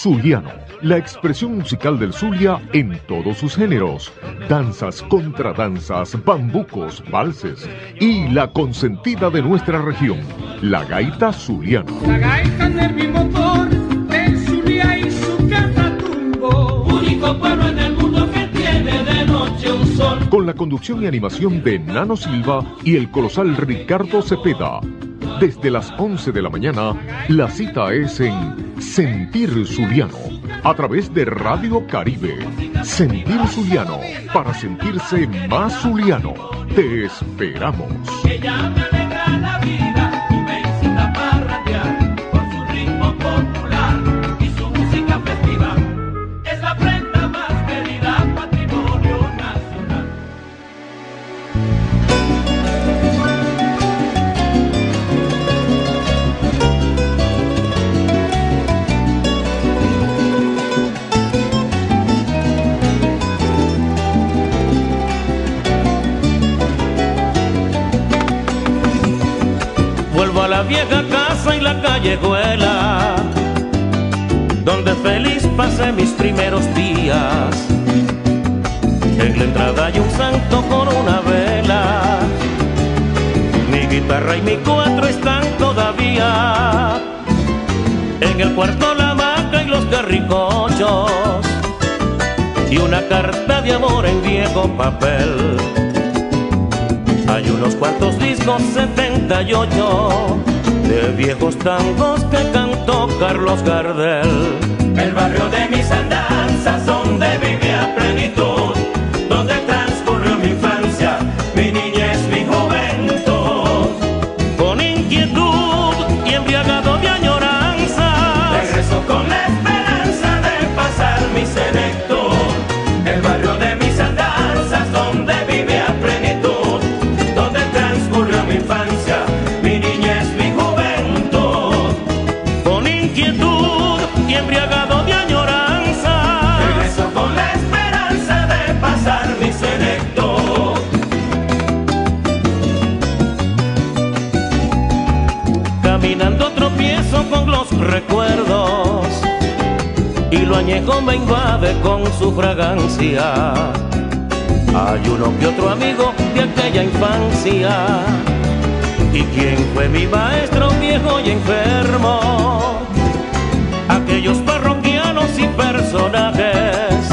Zuliano, la expresión musical del Zulia en todos sus géneros, danzas, contradanzas, bambucos, valses y la consentida de nuestra región, la gaita zuliana. La gaita nervimotor del Zulia y su catatumbo. Único pueblo en el mundo que tiene de noche un sol. Con la conducción y animación de Nano Silva y el colosal Ricardo Cepeda. Desde las 11 de la mañana, la cita es en Sentir Zuliano, a través de Radio Caribe. Sentir Zuliano, para sentirse más zuliano. Te esperamos. Pasé mis primeros días. En la entrada hay un santo con una vela. Mi guitarra y mi cuatro están todavía. En el cuarto la hamaca y los carricochos. Y una carta de amor en viejo papel. Hay unos cuantos discos 78 de viejos tangos que cantó Carlos Gardel. El barrio de mis andanzas, donde viví a plenitud, donde recuerdos y lo añejo me invade con su fragancia. Hay uno que otro amigo de aquella infancia. ¿Y quién fue mi maestro viejo y enfermo? Aquellos parroquianos y personajes,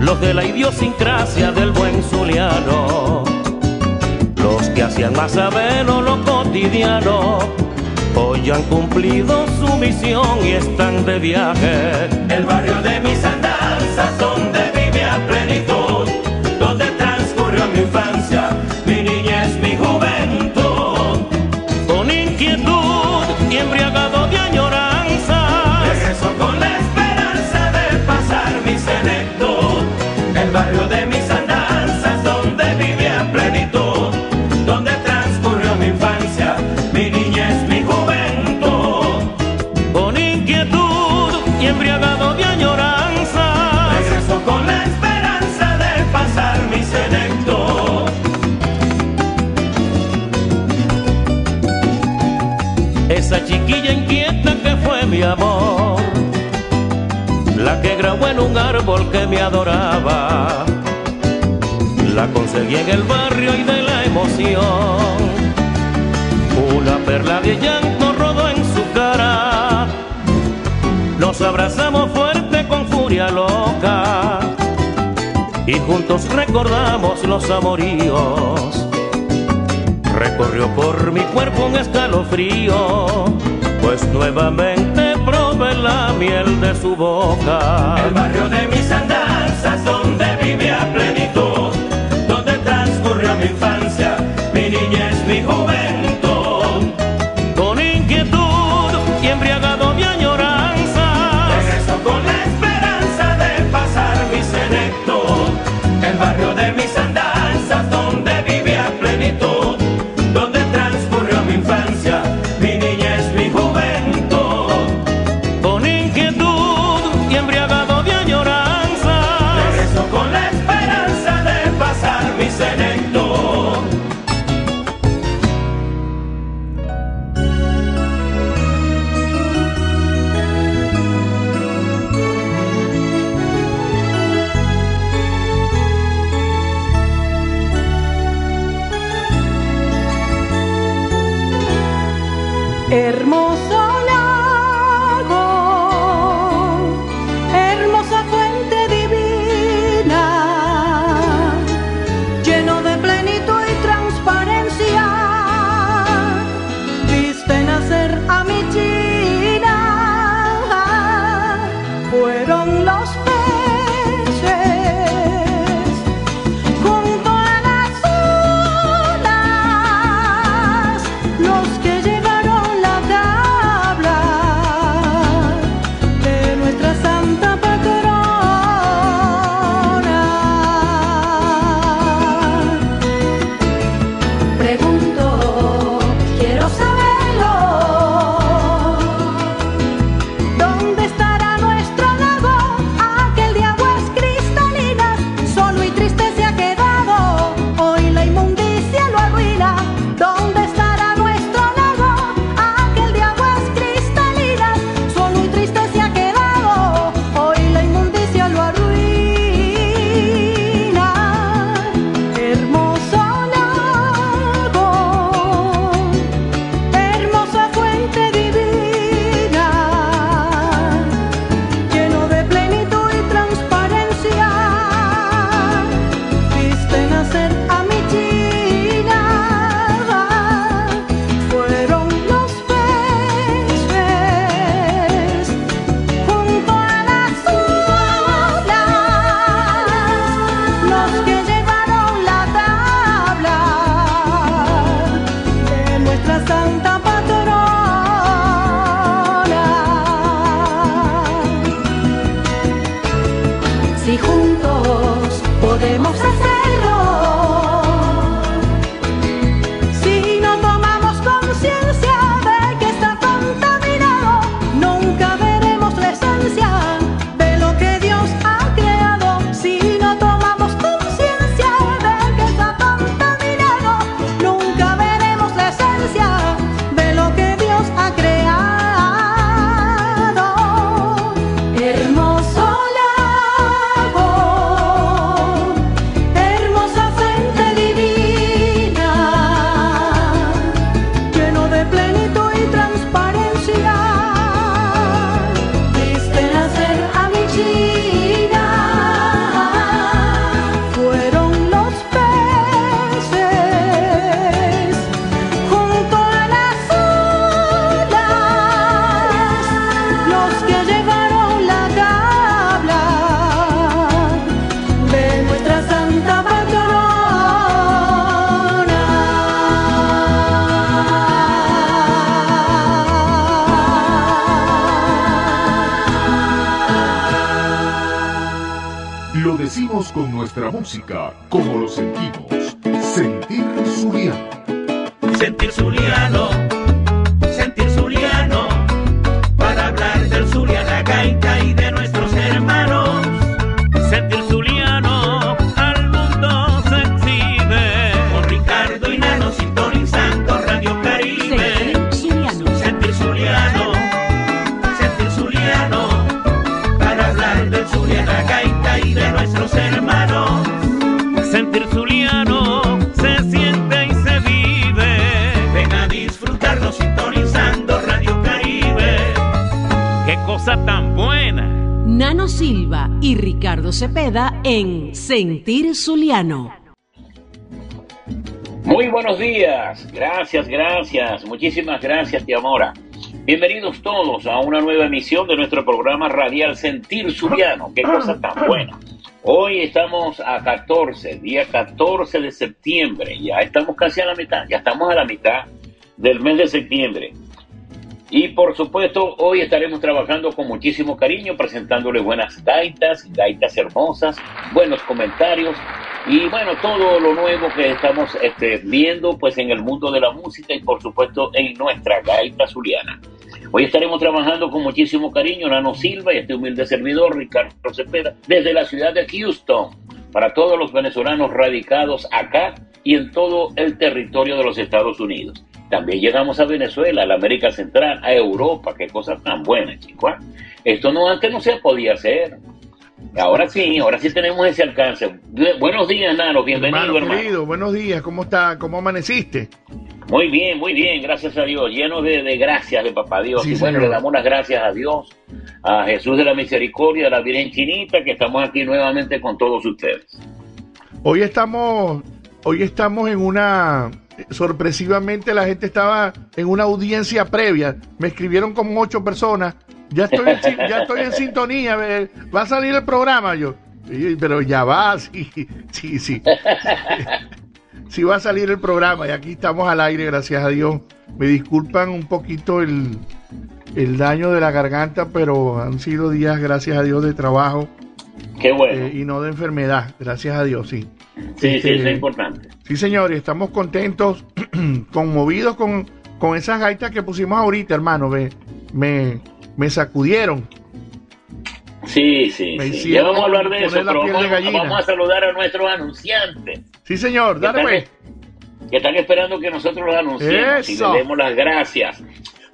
los de la idiosincrasia del buen zuliano, los que hacían más ameno lo cotidiano Hoy han cumplido su misión y están de viaje. Árbol que me adoraba, la conseguí en el barrio y de la emoción. Una perla de llanto rodó en su cara, nos abrazamos fuerte con furia loca y juntos recordamos los amoríos. Recorrió por mi cuerpo un escalofrío, pues nuevamente la miel de su boca. El barrio de mis andanzas, nuestra música, como lo sentimos. Sentir Zuliano. En Sentir Zuliano. Muy buenos días, gracias, gracias, muchísimas gracias, Tiamora. Bienvenidos todos a una nueva emisión de nuestro programa radial Sentir Zuliano. Qué cosa tan buena. Hoy estamos a 14, día 14 de septiembre, ya estamos casi a la mitad, ya estamos a la mitad del mes de septiembre. Y por supuesto, hoy estaremos trabajando con muchísimo cariño, presentándole buenas gaitas, gaitas hermosas, buenos comentarios y bueno, todo lo nuevo que estamos este, viendo pues en el mundo de la música y por supuesto en nuestra gaita zuliana. Hoy estaremos trabajando con muchísimo cariño Nano Silva y este humilde servidor Ricardo Cepeda desde la ciudad de Houston para todos los venezolanos radicados acá y en todo el territorio de los Estados Unidos. También llegamos a Venezuela, a la América Central, a Europa, qué cosa tan buena, chicos. ¿ah? Esto no antes no se podía hacer. Ahora sí, ahora sí tenemos ese alcance. Bu- Buenos días, Nano, bienvenido, hermano, hermano. querido, buenos días, ¿cómo está? ¿Cómo amaneciste? Muy bien, muy bien, gracias a Dios, lleno de, de gracias de Papá Dios. Sí, y bueno, señor. le damos las gracias a Dios, a Jesús de la Misericordia, a la Virgen Chinita, que estamos aquí nuevamente con todos ustedes. Hoy estamos, hoy estamos en una, sorpresivamente la gente estaba en una audiencia previa, me escribieron como ocho personas, ya estoy en, ya estoy en sintonía, va a salir el programa yo, pero ya va, sí, sí, sí. Sí va a salir el programa y aquí estamos al aire, gracias a Dios. Me disculpan un poquito el, el daño de la garganta, pero han sido días, gracias a Dios, de trabajo Qué bueno, eh, y no de enfermedad, gracias a Dios, sí. sí, sí, este- eso es importante. Sí, señores, estamos contentos, conmovidos con, con esas gaitas que pusimos ahorita, hermano. Me, me, me sacudieron. Sí, sí, sí. Ya vamos a hablar de eso, pero vamos, a saludar a nuestros anunciantes. Sí, señor, dale, pues. que están esperando que nosotros los anunciemos y les demos las gracias.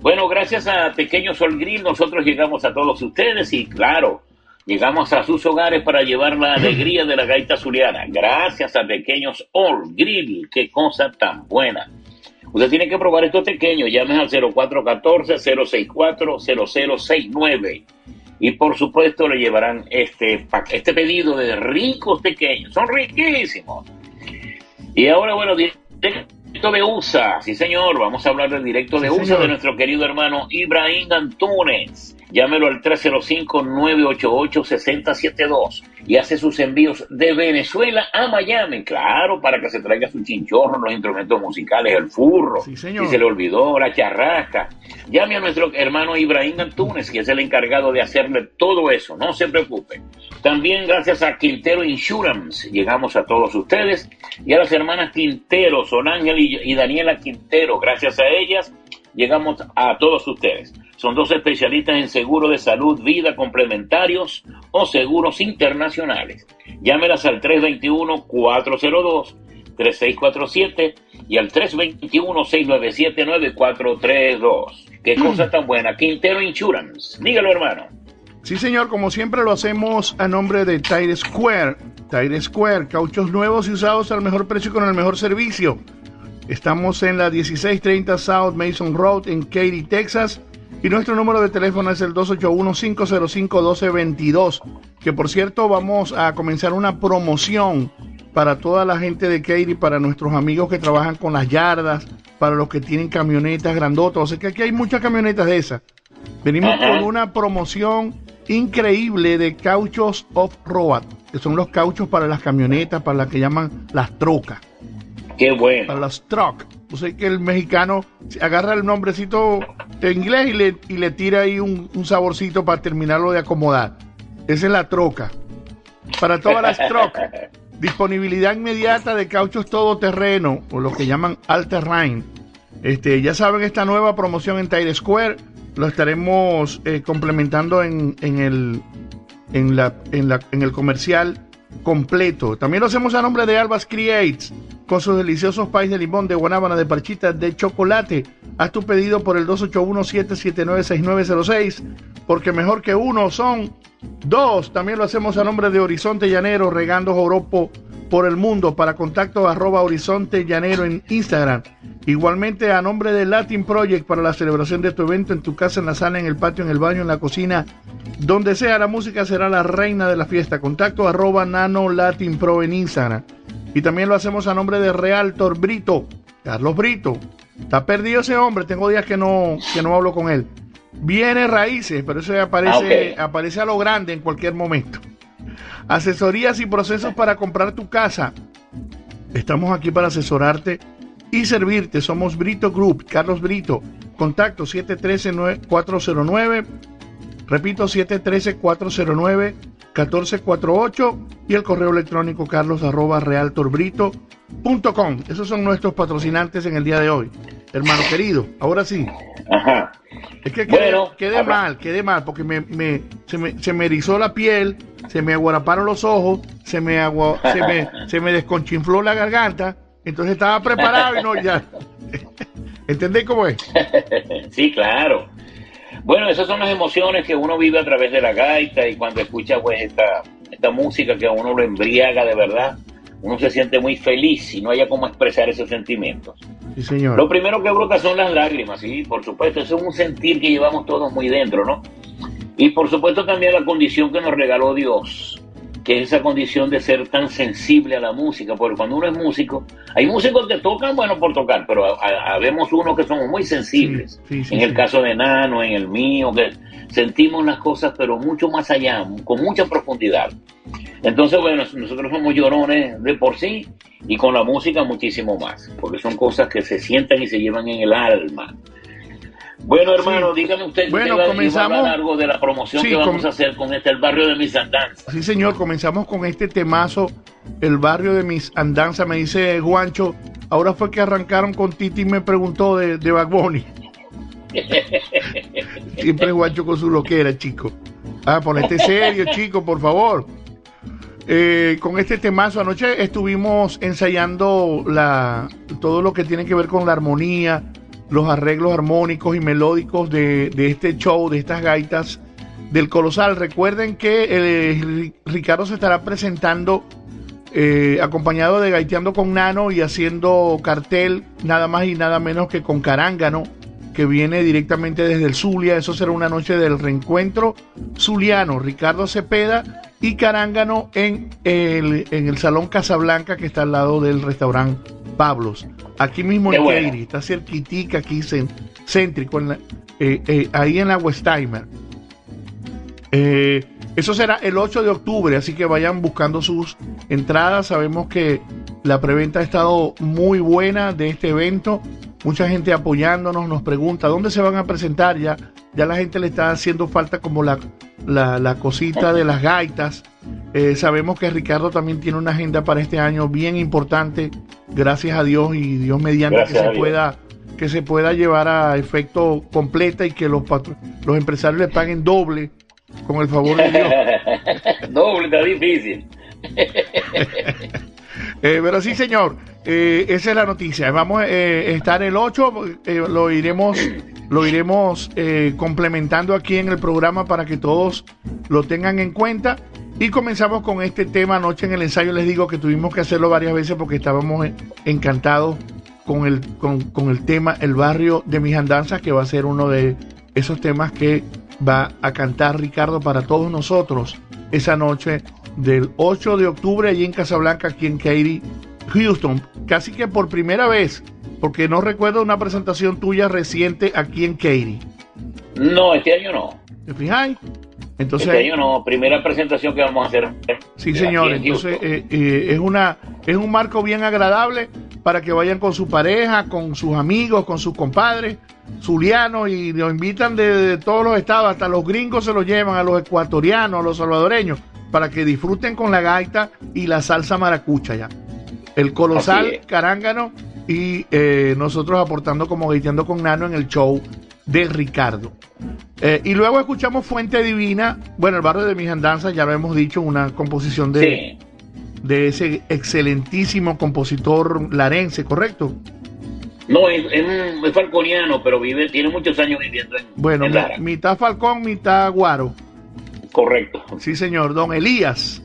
Bueno, gracias a Pequeño Sol Grill nosotros llegamos a todos ustedes y claro, llegamos a sus hogares para llevar la alegría de la gaita zuliana. Gracias a Pequeños All Grill, qué cosa tan buena. Usted tiene que probar estos pequeños, llames al 0414-064-0069 y por supuesto le llevarán este, este pedido de ricos pequeños, son riquísimos. Y ahora, bueno, directo de USA, sí señor, vamos a hablar del directo de USA señor. de nuestro querido hermano Ibrahim Antunes. Llámelo al 305-988-6072 y hace sus envíos de Venezuela a Miami, claro, para que se traiga su chinchorro, los instrumentos musicales, el furro, Sí, señor. si se le olvidó, la charrasca. Llame a nuestro hermano Ibrahim Antunes, que es el encargado de hacerle todo eso, no se preocupe. También gracias a Quintero Insurance llegamos a todos ustedes y a las hermanas Quintero, Son Ángel y, y Daniela Quintero, gracias a ellas llegamos a todos ustedes. Son dos especialistas en seguro de salud, vida complementarios o seguros internacionales. Llámelas al 321-402-3647 y al 321-697-9432. Qué cosa tan buena. Quintero Insurance. Dígalo, hermano. Sí, señor, como siempre lo hacemos a nombre de Tire Square. Tire Square, cauchos nuevos y usados al mejor precio y con el mejor servicio. Estamos en la 1630 South Mason Road en Katy, Texas. Y nuestro número de teléfono es el 281-505-1222. Que por cierto, vamos a comenzar una promoción para toda la gente de Katy, para nuestros amigos que trabajan con las yardas, para los que tienen camionetas grandotas. O sea que aquí hay muchas camionetas de esas. Venimos con una promoción increíble de cauchos off-road, que son los cauchos para las camionetas, para las que llaman las trocas, Qué bueno. para las truck. O sea que el mexicano agarra el nombrecito de inglés y le, y le tira ahí un, un saborcito para terminarlo de acomodar. Esa es la troca. para todas las truck. Disponibilidad inmediata de cauchos todoterreno, o lo que llaman all terrain. Este, ya saben, esta nueva promoción en Tire Square lo estaremos eh, complementando en, en, el, en, la, en, la, en el comercial completo. También lo hacemos a nombre de Albas Creates, con sus deliciosos país de limón, de guanábana, de parchita, de chocolate. Haz tu pedido por el 281-779-6906, porque mejor que uno son dos. También lo hacemos a nombre de Horizonte Llanero, regando joropo por el mundo para contacto arroba Horizonte Llanero en Instagram. Igualmente a nombre de Latin Project para la celebración de tu evento en tu casa, en la sala, en el patio, en el baño, en la cocina, donde sea la música será la reina de la fiesta. Contacto arroba Nano Latin Pro en Instagram. Y también lo hacemos a nombre de Realtor Brito, Carlos Brito. Está perdido ese hombre, tengo días que no, que no hablo con él. Viene raíces, pero eso aparece, Ah, aparece a lo grande en cualquier momento. Asesorías y procesos para comprar tu casa. Estamos aquí para asesorarte y servirte. Somos Brito Group, Carlos Brito. Contacto 713-409. Repito, 713-409-1448 y el correo electrónico carlos arroba realtorbrito.com. Esos son nuestros patrocinantes en el día de hoy. Hermano querido, ahora sí. Ajá. Es que quedé, Bueno, quedé mal, quedé mal, porque me, me- se, me, se me erizó la piel, se me aguaraparon los ojos, se me, agua, se me, se me desconchinfló la garganta, entonces estaba preparado y no ya. ¿Entendés cómo es? Sí, claro. Bueno, esas son las emociones que uno vive a través de la gaita y cuando escucha pues esta, esta música que a uno lo embriaga de verdad, uno se siente muy feliz y no haya cómo expresar esos sentimientos. Sí, señor. Lo primero que brota son las lágrimas, sí, por supuesto, eso es un sentir que llevamos todos muy dentro, ¿no? Y por supuesto también la condición que nos regaló Dios, que es esa condición de ser tan sensible a la música, porque cuando uno es músico, hay músicos que tocan, bueno, por tocar, pero ha- ha- habemos unos que somos muy sensibles. Sí, sí, sí, en el caso de Nano, en el mío, que sentimos las cosas, pero mucho más allá, con mucha profundidad. Entonces, bueno, nosotros somos llorones de por sí y con la música muchísimo más, porque son cosas que se sientan y se llevan en el alma. Bueno, hermano, Sí. dígame usted, Bueno, usted iba a comenzamos- hablar algo de la promoción Sí, que vamos com- a hacer con este, el barrio de mis andanzas. Sí, señor, comenzamos con este temazo, el barrio de mis andanzas, me dice Juancho. Ahora fue que arrancaron con Titi y me preguntó de, de Bad Bunny. Siempre Juancho con su loquera, chico. Ah, ponete serio, chico, por favor. Eh, con este temazo, anoche estuvimos ensayando la, todo lo que tiene que ver con la armonía, los arreglos armónicos y melódicos de, de este show, de estas gaitas del Colosal. Recuerden que eh, Ri- Ricardo se estará presentando eh, acompañado de Gaiteando con Nano y haciendo cartel nada más y nada menos que con Carángano, que viene directamente desde el Zulia. Eso será una noche del reencuentro zuliano. Ricardo Cepeda y Carángano en el, en el Salón Casablanca, que está al lado del restaurante Pablos. Aquí mismo en bueno. Está cerquitica, aquí céntrico, en la- eh, eh, ahí en la Westheimer. Eh, eso será el 8 de octubre, así que vayan buscando sus entradas. Sabemos que la preventa ha estado muy buena de este evento. Mucha gente apoyándonos, nos pregunta dónde se van a presentar. Ya, ya la gente le está haciendo falta como la, la, la cosita de las gaitas. Eh, sabemos que Ricardo también tiene una agenda para este año bien importante, gracias a Dios y Dios mediante Gracias que se pueda que se pueda llevar a efecto completa y que los los empresarios le paguen doble con el favor de Dios. Doble, está difícil. Eh, pero sí, señor, eh, esa es la noticia. Vamos eh, a estar el 8, eh, lo iremos, lo iremos eh, complementando aquí en el programa para que todos lo tengan en cuenta. Y comenzamos con este tema anoche en el ensayo. Les digo que tuvimos que hacerlo varias veces porque estábamos eh, encantados con el, con, con el tema El barrio de mis andanzas, que va a ser uno de esos temas que va a cantar Ricardo para todos nosotros esa noche del 8 de octubre allí en Casablanca, aquí en Katy, Houston. Casi que por primera vez, porque no recuerdo una presentación tuya reciente aquí en Katy. No, este año no. ¿Te fijáis? Entonces, Este año no. Primera presentación que vamos a hacer. Sí, aquí señor. en Entonces eh, eh, es una es un marco bien agradable para que vayan con su pareja, con sus amigos, con sus compadres, zulianos y lo invitan de, de todos los estados, hasta los gringos se los llevan, a los ecuatorianos, a los salvadoreños. para que disfruten con la gaita y la salsa maracucha ya. El colosal carángano y eh, nosotros aportando como gaiteando con Nano en el show de Ricardo. Eh, y luego escuchamos Fuente Divina, bueno, el barrio de mis andanzas, ya lo hemos dicho, una composición de, Sí, de ese excelentísimo compositor larense, ¿correcto? no, es, es, falconiano, pero vive, tiene muchos años viviendo en, Bueno, en Lara. mitad Falcón, mitad Guaro. Correcto. Sí, señor, don Elías,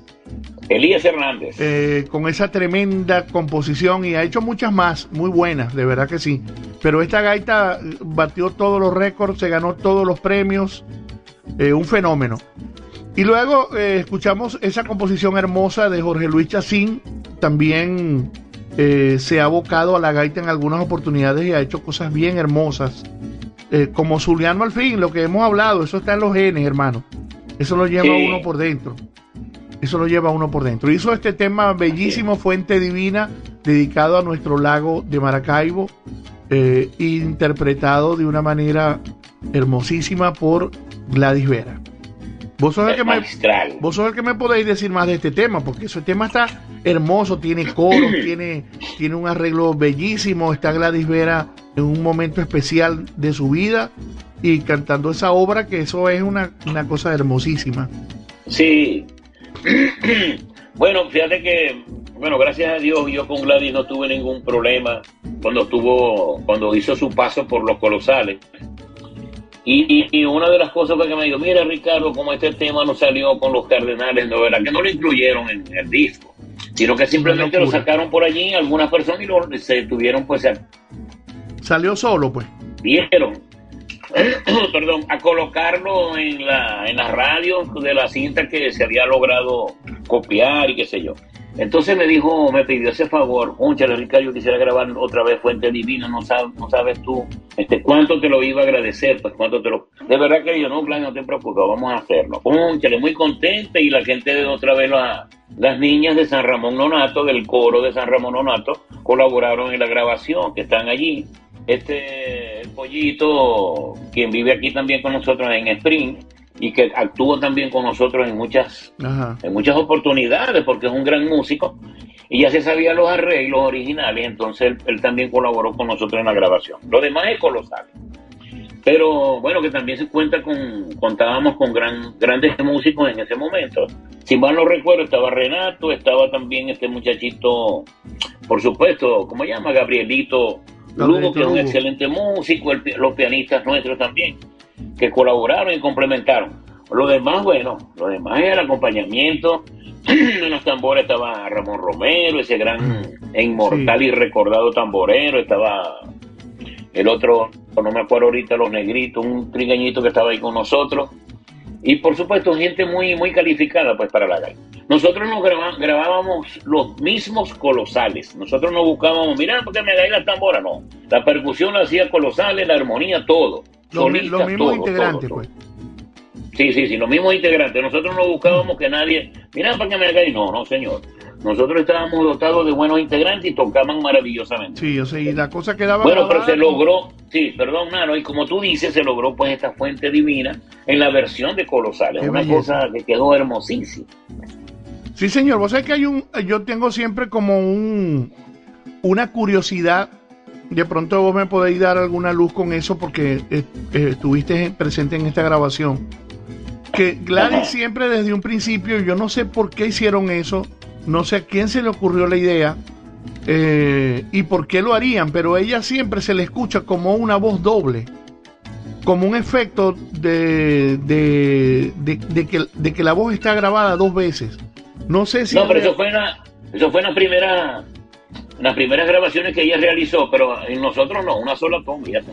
Elías Hernández. eh, con esa tremenda composición y ha hecho muchas más, muy buenas, de verdad que sí. Pero esta gaita batió todos los récords, se ganó todos los premios, eh, un fenómeno. Y luego eh, escuchamos esa composición hermosa de Jorge Luis Chacín, también se ha abocado a la gaita en algunas oportunidades y ha hecho cosas bien hermosas. Como Zuliano al fin, lo que hemos hablado, eso está en los genes, hermano. Eso lo lleva Sí. uno por dentro. Eso lo lleva uno por dentro. Hizo este tema bellísimo, Fuente Divina, dedicado a nuestro lago de Maracaibo, eh, interpretado de una manera hermosísima por Gladys Vera. Vos sos, el que me, vos sos el que me podéis decir más de este tema, porque ese tema está hermoso, tiene coros, tiene, tiene un arreglo bellísimo, está Gladys Vera en un momento especial de su vida y cantando esa obra, que eso es una, una cosa hermosísima. Sí. bueno, fíjate que, bueno, gracias a Dios yo con Gladys no tuve ningún problema cuando estuvo, cuando hizo su paso por los colosales. Y, y- y una de las cosas fue que me dijo, mira Ricardo, como este tema no salió con los cardenales, no verdad que no lo incluyeron en el disco, sino que simplemente lo sacaron por allí algunas personas y lo, se tuvieron pues a, Salió solo, pues. vieron, perdón, a colocarlo en la, en las radios de la cinta que se había logrado copiar y qué sé yo. Entonces me dijo, me pidió ese favor, conchale Ricardo, yo quisiera grabar otra vez Fuente Divina, no sabes, no sabes tú, este, cuánto te lo iba a agradecer, pues cuánto te lo... De verdad que yo, no, Gladys, no te preocupes, vamos a hacerlo. Conchale, muy contenta y la gente de otra vez, la- las niñas de San Ramón Nonato, del coro de San Ramón Nonato, colaboraron en la grabación, que están allí. Este, el pollito, quien vive aquí también con nosotros en Spring, y que actúa también con nosotros en muchas Ajá. en muchas oportunidades porque es un gran músico y ya se sabía los arreglos originales, entonces él, él también colaboró con nosotros en la grabación. Lo demás es colosal. Pero bueno, que también se cuenta con, contábamos con gran, grandes músicos en ese momento. Si mal no recuerdo, estaba Renato, estaba también este muchachito, por supuesto, ¿cómo se llama? Gabrielito Lugo, que es un excelente músico, el los pianistas nuestros también, que colaboraron y complementaron. Lo demás, bueno, lo demás era el acompañamiento. en los tambores estaba Ramón Romero, ese gran e inmortal y recordado tamborero, estaba el otro, no me acuerdo ahorita, los negritos, un trigueñito que estaba ahí con nosotros. Y por supuesto, gente muy, muy calificada pues para la gaita. Nosotros nos grabábamos los mismos colosales. Nosotros no buscábamos, mira, porque me hagáis la tambora. No. La percusión la hacía colosales, la armonía, todo. Los, los mismos todo, integrantes, pues. Sí, sí, sí, los mismos integrantes. Nosotros no buscábamos que nadie, mira, para que me hagáis. No, no, señor. Nosotros estábamos dotados de buenos integrantes y tocaban maravillosamente. Sí, o sea, y la cosa quedaba. Bueno, pero se logró, sí, perdón, Nano, y como tú dices, se logró pues esta fuente divina en la versión de Colosales, Qué una belleza. cosa que quedó hermosísima. Sí, señor. Vos sabés que hay un. Yo tengo siempre como un. Una curiosidad. De pronto vos me podéis dar alguna luz con eso porque eh, eh, estuviste presente en esta grabación. Que Gladys siempre desde un principio, yo no sé por qué hicieron eso, no sé a quién se le ocurrió la idea eh, y por qué lo harían, pero ella siempre se le escucha como una voz doble, como un efecto de, de, de- de que, de que la voz está grabada dos veces. No sé si... No, pero eso fue una, eso fue una primera, las primeras grabaciones que ella realizó, pero en nosotros no, una sola toma y ya está.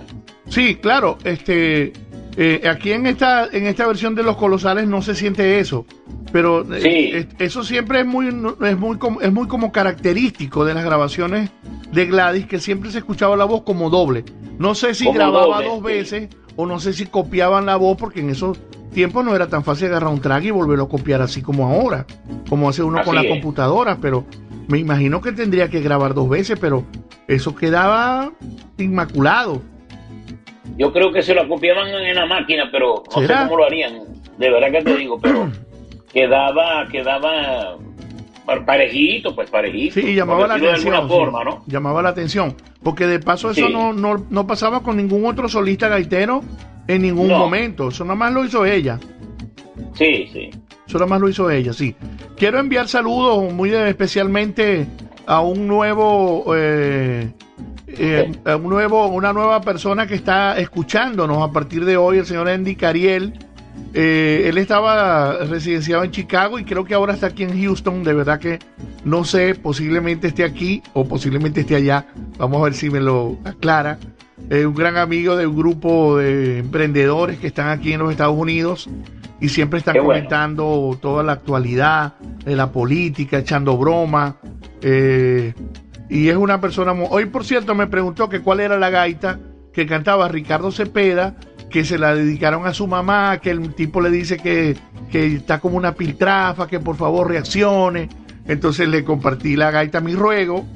Sí, claro, este eh, aquí en esta en esta versión de los colosales no se siente eso, pero eh, Sí. eso siempre es muy es muy como, es muy como característico de las grabaciones de Gladys que siempre se escuchaba la voz como doble. No sé si Como grababa doble, dos sí. veces o no sé si copiaban la voz porque en esos tiempos no era tan fácil agarrar un track y volverlo a copiar así como ahora, como hace uno con la es. computadora, pero me imagino que tendría que grabar dos veces, pero eso quedaba inmaculado. Yo creo que se lo copiaban en la máquina, pero no ¿Será? sé cómo lo harían, de verdad que te digo, pero quedaba, quedaba parejito, pues parejito. Sí, llamaba la atención. De alguna forma, sí. ¿no? Llamaba la atención. Porque de paso eso Sí. no, no, no pasaba con ningún otro solista gaitero en ningún No. momento. Eso nada más lo hizo ella. Sí, sí. Eso nada más lo hizo ella, sí. Quiero enviar saludos muy especialmente a un nuevo, eh, eh, a un nuevo, una nueva persona que está escuchándonos a partir de hoy, el señor Andy Cariel. Eh, él estaba residenciado en Chicago y creo que ahora está aquí en Houston. De verdad que no sé, posiblemente esté aquí o posiblemente esté allá. Vamos a ver si me lo aclara. Eh, un gran amigo de un grupo de emprendedores que están aquí en los Estados Unidos y siempre están bueno. comentando toda la actualidad de la política, echando broma. eh, y es una persona... Hoy, por cierto, me preguntó que cuál era la gaita que cantaba Ricardo Cepeda, que se la dedicaron a su mamá, que el tipo le dice que, que está como una piltrafa, que por favor reaccione. Entonces le compartí la gaita Mi Ruego.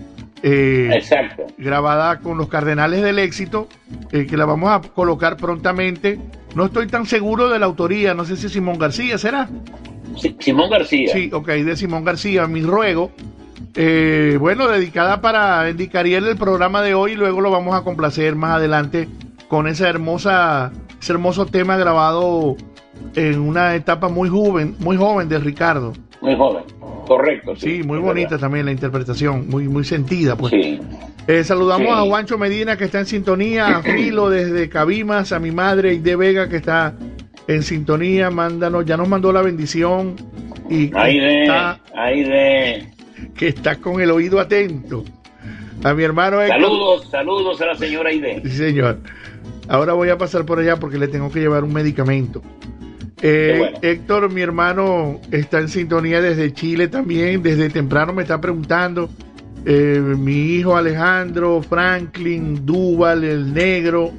eh, Exacto. grabada con los Cardenales del Éxito, eh, que la vamos a colocar prontamente. No estoy tan seguro de la autoría, no sé si Simón García será. Si- Simón García. Sí, ok, de Simón García, mi ruego. Eh, bueno, dedicada para Andy Cariel el programa de hoy, luego lo vamos a complacer más adelante con esa hermosa, ese hermoso tema grabado en una etapa muy joven, muy joven de Ricardo. Muy joven. Correcto. Sí, muy es bonita verdad. también la interpretación, muy, muy sentida, pues. Sí. Eh, saludamos Sí. a Juancho Medina que está en sintonía, a Filo desde Cabimas, a mi madre Ide Vega que está en sintonía, mándanos, ya nos mandó la bendición y Ahí de, está, ahí de. Que está con el oído atento. A mi hermano Héctor. Saludos, saludos a la señora Aide. Sí, señor. Ahora voy a pasar por allá porque le tengo que llevar un medicamento. Eh, bueno. Héctor, mi hermano, está en sintonía desde Chile también. Desde temprano me está preguntando. eh, mi hijo Alejandro, Franklin, Duval, el negro,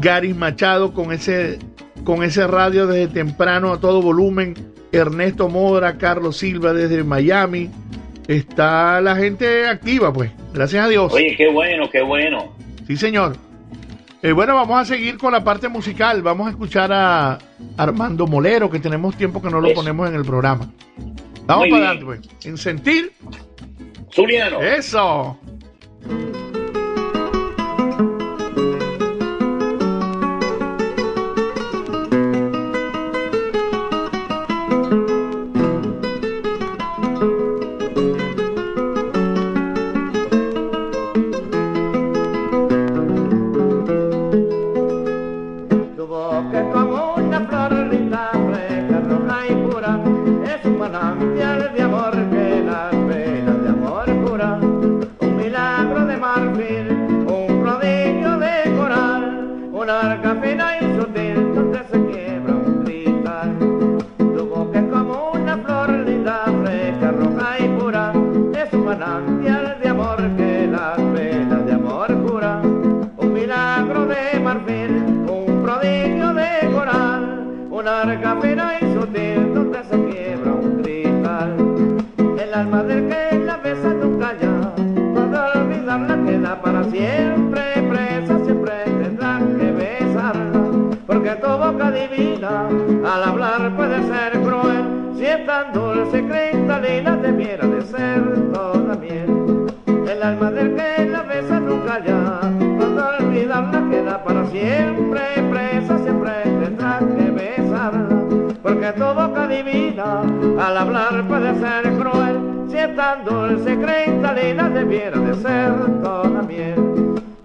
Gary Machado con ese, con ese radio desde temprano a todo volumen. Ernesto Modra, Carlos Silva desde Miami. Está la gente activa, pues. Gracias a Dios. Oye, qué bueno, qué bueno. Sí, señor. Eh, bueno, vamos a seguir con la parte musical. Vamos a escuchar a Armando Molero, que tenemos tiempo que no lo Eso. ponemos en el programa. Vamos para adelante, pues. En sentir Zuliano. eso. Al hablar puede ser cruel, si es tan dulce cristalina debiera de ser toda miel. El alma del que la besa nunca ya, cuando olvidarla queda para siempre presa, siempre tendrá que besarla, porque tu boca divina al hablar puede ser cruel, si es tan dulce cristalina debiera de ser toda miel.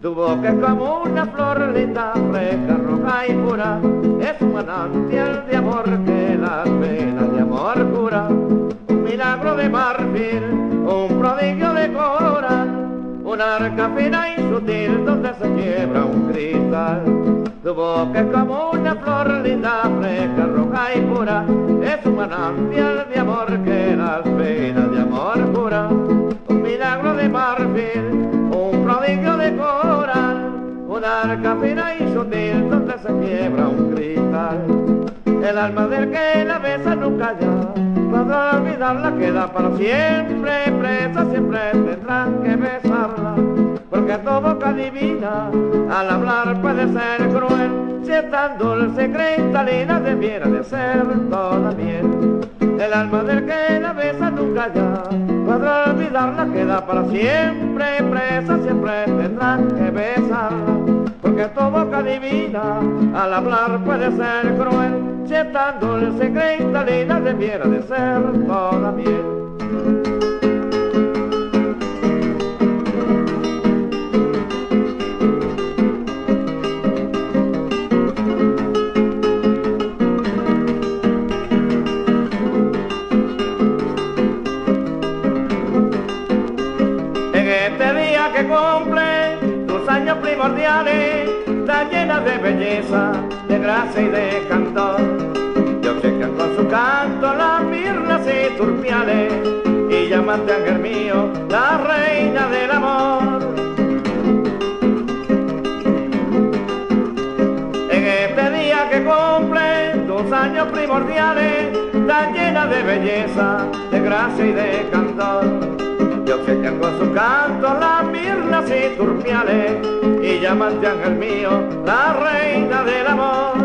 Tu boca es como una flor linda, fresca, roja y pura, es un manantial de amor que las penas de amor cura, un milagro de marfil, un prodigio de coral, una arca fina y sutil donde se quiebra un cristal. Tu boca es como una flor linda, fresca, roja y pura, es un manantial de amor que las penas de amor cura, un milagro de marfil, prodigio de coral, una arca fina y sutil donde se quiebra un cristal. El alma del que la besa nunca ya, cuando olvidarla queda para siempre presa, siempre tendrán que besarla, porque tu boca adivina, al hablar puede ser cruel, si es tan dulce cristalina debiera de ser toda miel. El alma del que la besa nunca ya podrá olvidarla, queda para siempre presa, siempre tendrá que besarla. Porque tu boca divina al hablar puede ser cruel, si es tan dulce cristalina debiera de ser toda miel. Primordiales, está llena de belleza, de gracia y de cantor. Te obsequian con su canto las mirlas y turpiales, y llamaste ángel mío, la reina del amor. En este día que cumple tus años primordiales, está llena de belleza, de gracia y de cantor. Te obsequian con su canto las mirlas y turpiales, y llamaste ángel mío, la reina del amor.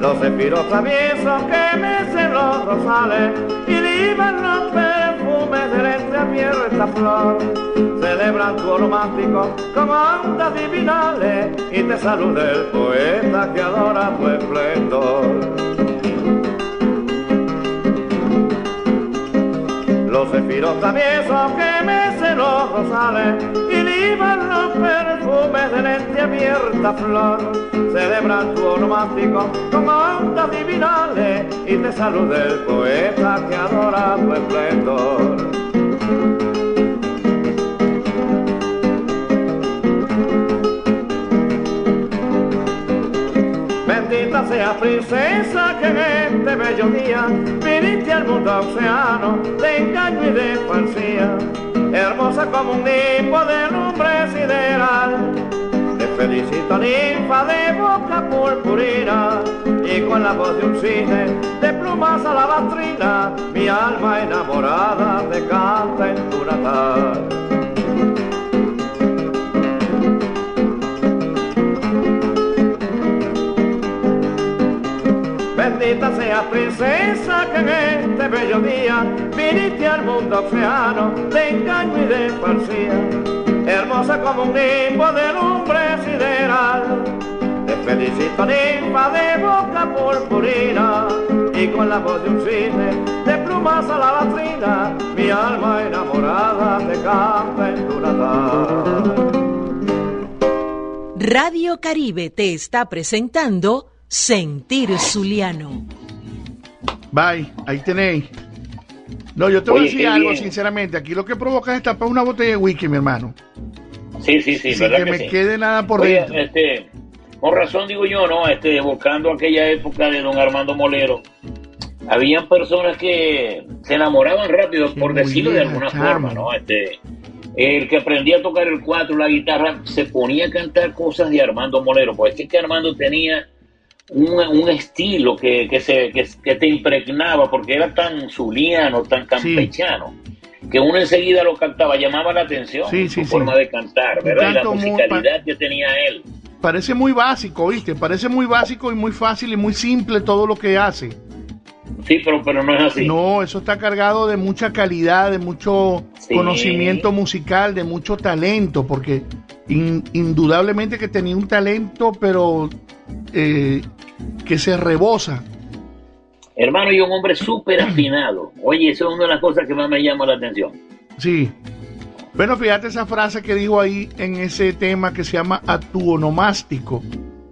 Los cefiros traviesos que mecen los rosales y liban los perfumes de esta tierra, esta flor. Celebran tu romántico con ondas divinales y te saluda el poeta que adora tu esplendor. Los cefiros traviesos que mecen los rosales y liban los perfumes de lente abierta flor. Celebran tu romántico con ondas divinales y te saluda el poeta que adora tu esplendor. Sea princesa que en este bello día viniste al mundo océano de engaño y de falsía, hermosa como un nimbo de lumbre sideral. Te felicito ninfa de boca purpurina y con la voz de un cisne de plumas alabastrina, mi alma enamorada te canta en tu natal. Bendita sea princesa que en este bello día viniste al mundo océano de engaño y de falsía, hermosa como un nimbo de lumbre sideral. Te felicito ninfa de boca purpurina y con la voz de un cisne de plumas alabastrina, mi alma enamorada te canta en tu natal. Radio Caribe te está presentando Sentir Zuliano. Bye, ahí tenéis. No, yo te voy a decir algo, bien. sinceramente. Aquí lo que provoca es tapar una botella de whisky, mi hermano. Sí, sí, sí, Sin ¿verdad que que me sí? quede nada por Oye, dentro. este, con razón digo yo, ¿no? Este, evocando aquella época de don Armando Molero, habían personas que se enamoraban rápido, por decirlo de alguna forma, ¿no? Este, el que aprendía a tocar el cuatro, la guitarra, se ponía a cantar cosas de Armando Molero, pues es que Armando tenía un, un estilo que, que, se, que, que te impregnaba, porque era tan zuliano, tan campechano, que uno enseguida lo cantaba, llamaba la atención Sí, su sí, forma de cantar, ¿verdad? Y la muy musicalidad que tenía él. Parece muy básico, ¿viste? Parece muy básico y muy fácil y muy simple todo lo que hace. Sí, pero, pero no es así. No, eso está cargado de mucha calidad, de mucho Sí. conocimiento musical, de mucho talento, porque in- indudablemente que tenía un talento, pero eh, que se rebosa. Hermano, y un hombre súper afinado. Oye, eso es una de las cosas que más me llama la atención. Sí. Bueno, fíjate esa frase que dijo ahí en ese tema que se llama a tu onomástico.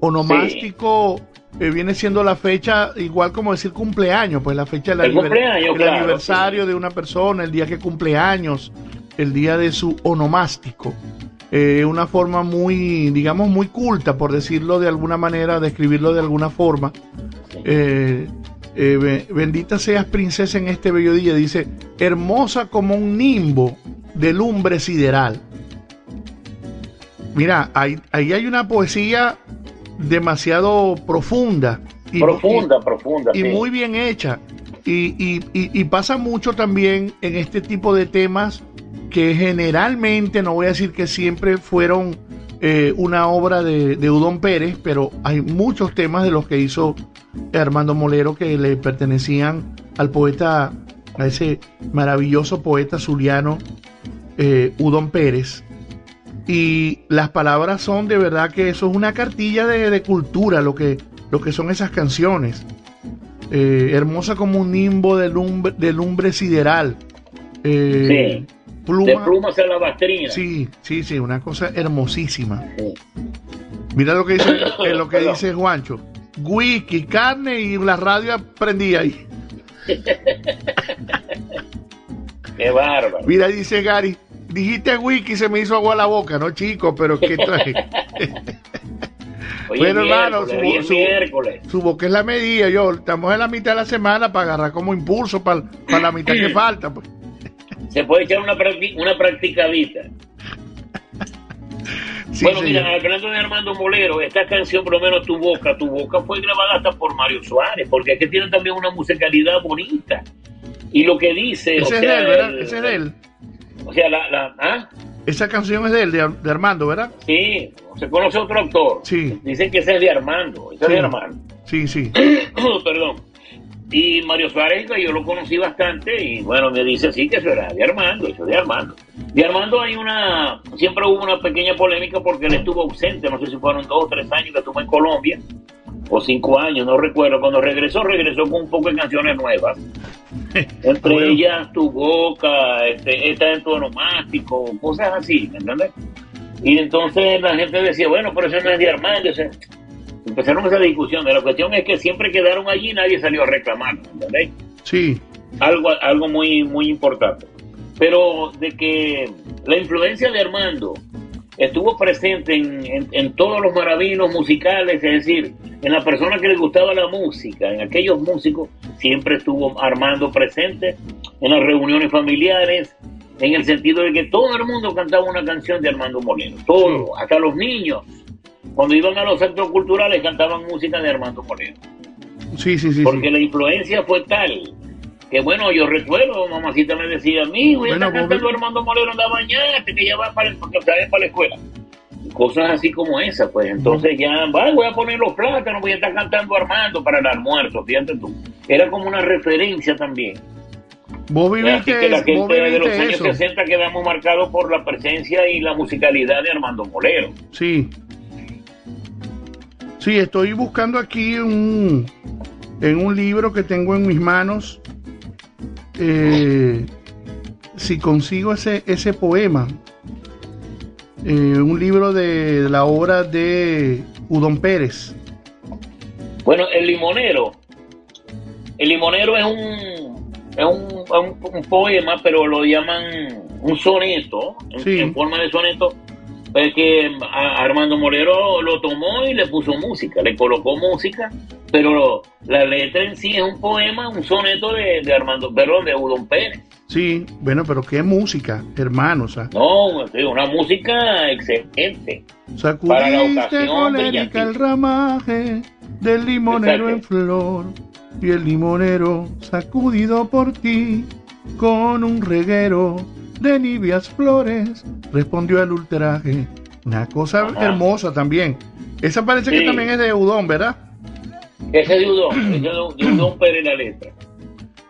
Onomástico eh, viene siendo la fecha, igual como decir cumpleaños, pues la fecha del El cumpleaños, el claro, aniversario sí. de una persona, el día que cumple años, el día de su onomástico. Eh, una forma muy, digamos, muy culta, por decirlo de alguna manera, describirlo de alguna forma. Eh, eh, be- bendita seas princesa en este bello día, dice, hermosa como un nimbo de lumbre sideral. Mira, ahí, ahí hay una poesía demasiado profunda y, profunda, profunda. y, sí. muy bien hecha. Y, y- y- y pasa mucho también en este tipo de temas que generalmente, no voy a decir que siempre fueron eh, una obra de, de Udón Pérez, pero hay muchos temas de los que hizo Armando Molero que le pertenecían al poeta, a ese maravilloso poeta zuliano eh, Udón Pérez. Y las palabras son de verdad que eso es una cartilla de, de cultura, lo que, lo que son esas canciones. Eh, hermosa como un nimbo de lumbre, de lumbre sideral. Eh, pluma- De plumas a la bastrina. Sí, sí, sí, una cosa hermosísima. Sí. Mira lo que dice, eh, lo que Perdón. dice Juancho. Whisky, carne y la radio prendía ahí. Qué bárbaro. Mira, dice Gary, dijiste y se me hizo agua la boca, ¿no, chico? Pero qué traje. Hoy Bueno, es hermano, su- es su-. Su boca es la medida, yo. Estamos en la mitad de la semana para agarrar como impulso para, para la mitad que falta. Pues. Se puede echar una, una practicadita. Sí, bueno, señor. mira, hablando de Armando Molero, esta canción, por lo menos Tu Boca, Tu Boca, fue grabada hasta por Mario Suárez, porque es que tiene también una musicalidad bonita. Y lo que dice. o Ese es de sea, él, ¿verdad? Ese es de él. O sea, la. la ¿ah? Esa canción es de él, de, de Armando, ¿verdad? Sí, se conoce otro autor. Sí. Dicen que ese es de Armando. Ese es Sí. de Armando. Sí, sí. Perdón. Y Mario Suárez, que yo lo conocí bastante, y bueno, me dice sí que eso era de Armando, eso es de Armando. De Armando hay una, siempre hubo una pequeña polémica porque él estuvo ausente, no sé si fueron dos o tres años que estuvo en Colombia, o cinco años, no recuerdo. Cuando regresó, regresó con un poco de canciones nuevas. Entre bueno. ellas, Tu Boca, este, esta en tu onomástico, cosas así, ¿me entiendes? Y entonces la gente decía, bueno, pero eso no es de Armando, o sea, empezaron esa discusión. La cuestión es que siempre quedaron allí y nadie salió a reclamar, ¿me ¿entendés? Sí, Algo, algo muy, muy importante. Pero de que la influencia de Armando estuvo presente en, en- en todos los maravillos musicales, es decir, en la persona que le gustaba la música, en aquellos músicos, siempre estuvo Armando presente, en las reuniones familiares, en el sentido de que todo el mundo cantaba una canción de Armando Molero, todo, hasta los niños. Cuando iban a los centros culturales cantaban música de Armando Molero sí, sí, sí. porque sí. la influencia fue tal que bueno, yo recuerdo, mamacita me decía, mi hijo, ya Bueno, está cantando Armando Molero, anda bañate, que ya va para, el- vez para la escuela. Cosas así como esa, pues entonces ya, va, voy a poner los plátanos, voy a estar cantando Armando para el almuerzo, fíjate tú. Era como una referencia también. Vos viviste, que la vos gente de los años eso. 60 quedamos marcados por la presencia y la musicalidad de Armando Molero. Sí. Sí, estoy buscando aquí un en un libro que tengo en mis manos. Eh, si consigo ese, ese poema. Eh, un libro de la obra de Udón Pérez. Bueno, el limonero. El limonero es un, es un, un- un poema, pero lo llaman un soneto, en, Sí. en forma de soneto, pues que a- Armando Molero lo tomó y le puso música, le colocó música, pero la letra en sí es un poema, un soneto de, de Armando, perdón, de Udón Pérez. Sí, bueno, pero qué música, hermanos. ¿ah? No, sí, una música excelente. Para la ocasión, el ramaje del limonero en flor y el limonero sacudido por ti con un reguero de nibias flores respondió al ultraje. Una cosa Ajá. hermosa también. Esa parece que también es de Udón, ¿verdad? Ese es de Udón, es de Udón Pérez la letra.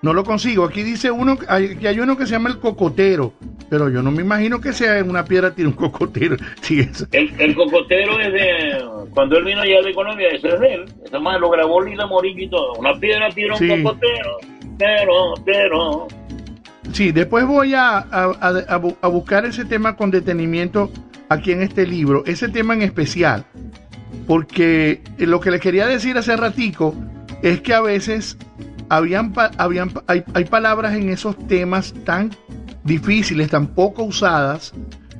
No lo consigo. Aquí dice uno, que hay uno que se llama el cocotero, pero yo no me imagino que sea en una piedra tiene un cocotero. Sí, eso. El, el cocotero es de. Cuando él vino allá de Colombia, eso es de él. Eso más lo grabó Lila Morillo y todo. Una piedra tira un Sí. cocotero. Pero, pero. Sí, después voy a, a- a- a bu- a buscar ese tema con detenimiento aquí en este libro, ese tema en especial, porque lo que les quería decir hace ratico es que a veces habían, habían hay, hay palabras en esos temas tan difíciles, tan poco usadas,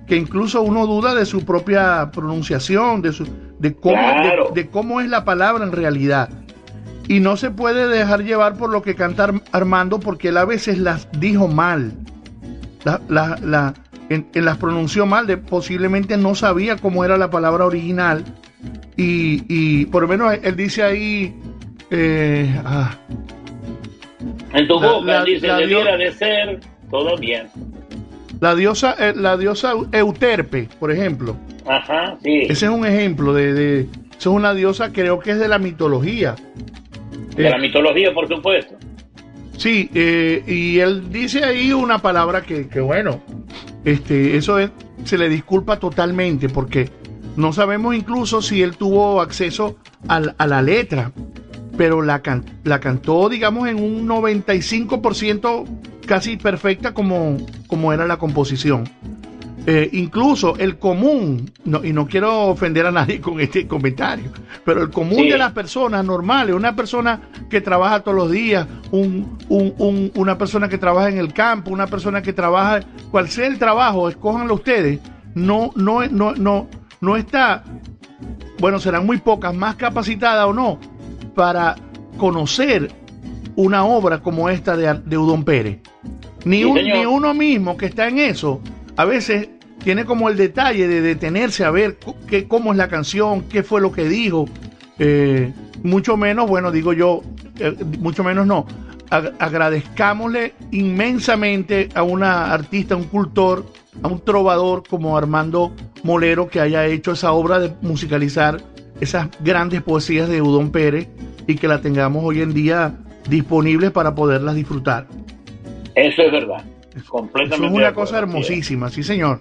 que incluso uno duda de su propia pronunciación, de, su, de, cómo, Claro. de, de cómo es la palabra en realidad. Y no se puede dejar llevar por lo que canta Arm- Armando porque él a veces las dijo mal. La, la- la- en, en las pronunció mal, de, posiblemente no sabía cómo era la palabra original. Y, y por lo menos él dice ahí, eh, ah, En tu boca dice, debiera de ser todo bien. La diosa, eh, la diosa Euterpe, por ejemplo. Ajá, sí. Ese es un ejemplo de, de- esa es una diosa, creo que es de la mitología. De la Eh, mitología, por supuesto. Sí, eh, y él dice ahí una palabra que, que bueno, este, eso es- se le disculpa totalmente porque no sabemos incluso si él tuvo acceso al- a, la letra, pero la, can- la cantó, digamos, en un 95% casi perfecta como, como era la composición. Eh, incluso el común, no- y no quiero ofender a nadie con este comentario, pero el común Sí. de las personas normales, una persona que trabaja todos los días, un, un- un- una persona que trabaja en el campo, una persona que trabaja, cual sea el trabajo, escójanlo ustedes, no, no, no, no, no está, bueno, serán muy pocas, más capacitada o no, para conocer una obra como esta de, de Udon Pérez. Ni, Sí, un- ni uno mismo que está en eso, a veces tiene como el detalle de detenerse a ver qué, cómo es la canción, qué fue lo que dijo. eh, mucho menos, bueno, digo yo, eh, mucho menos no. Ag- agradezcámosle inmensamente a una artista, a un cultor, a un trovador como Armando Molero que haya hecho esa obra de musicalizar esas grandes poesías de Udón Pérez y que la tengamos hoy en día disponibles para poderlas disfrutar. Eso es verdad. Eso Completamente. es de una cosa es. hermosísima, sí señor.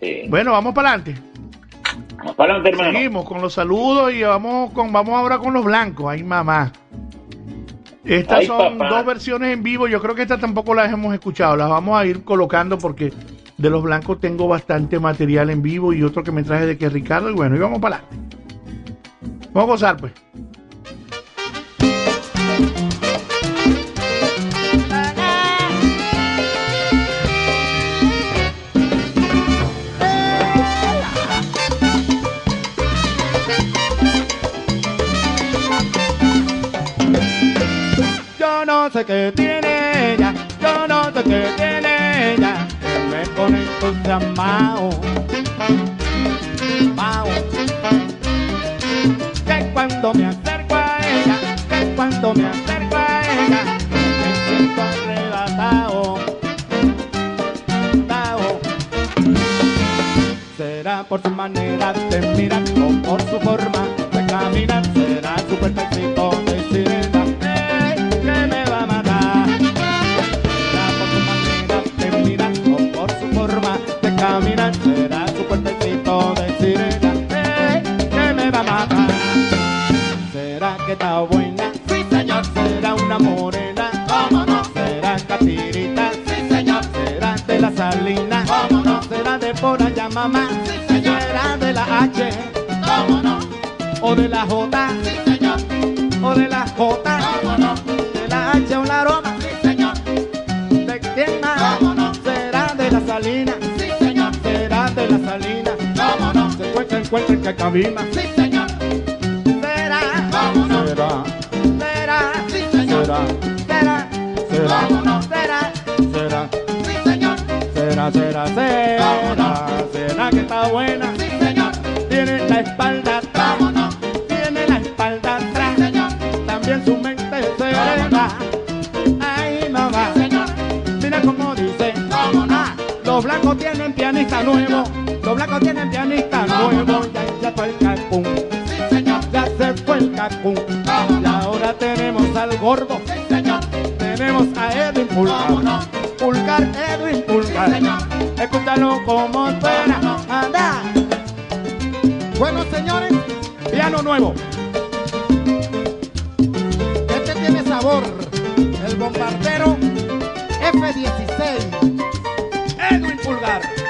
Sí. Bueno, vamos para adelante. Vamos para adelante, hermano. Seguimos con los saludos y vamos con vamos ahora con los blancos. Ay, mamá. Estas Ay, son papá. dos versiones en vivo. Yo creo que estas tampoco las hemos escuchado. Las vamos a ir colocando porque de los blancos tengo bastante material en vivo y otro que me traje de que Ricardo. Y bueno, y vamos para adelante. Vamos a gozar, pues. Sé qué tiene ella, yo no sé qué tiene ella, me pone entusiasmado. Mao. Que cuando me acerco a ella, que cuando me acerco a ella, me siento arrebatado. Tao. Será por su manera de mirar o por su forma de caminar, será su cuerpecito está buena? Sí, señor. ¿Será una morena? ¿Cómo no? ¿Será catirita? Sí, señor. ¿Será de la salina? ¿Cómo no? ¿Será de por allá, mamá? Sí, señor. ¿Será de la H? ¿Cómo no? ¿O de la J? Sí, señor. ¿O de la J? ¿Cómo no? ¿De la H o la Roma? Sí, señor. ¿De quién más? ¿Cómo no? ¿Será de la salina? Sí, señor. ¿Será de la salina? ¿Cómo no? ¿Se encuentra, encuentra en que cabina? Sí, señor. Será, será, será, sí, señor. Será, será, será, será, será, sí, señor. Será, será, será, será que está buena, sí, señor. Tiene la espalda atrás, tiene la espalda atrás, señor. También su mente serena. Ay, mamá, señor. Mira cómo dice, ah, los blancos tienen pianista nuevo, los blancos tienen pianista nuevo, ya, ya fue el cacún, sí señor, ya se fue el cacún, gordo, sí señor, tenemos a Edwin Pulgar, Pulgar, Edwin Pulgar, escúchalo como suena, anda. Bueno señores, piano nuevo. Este tiene sabor, el bombardero F-16. Edwin Pulgar.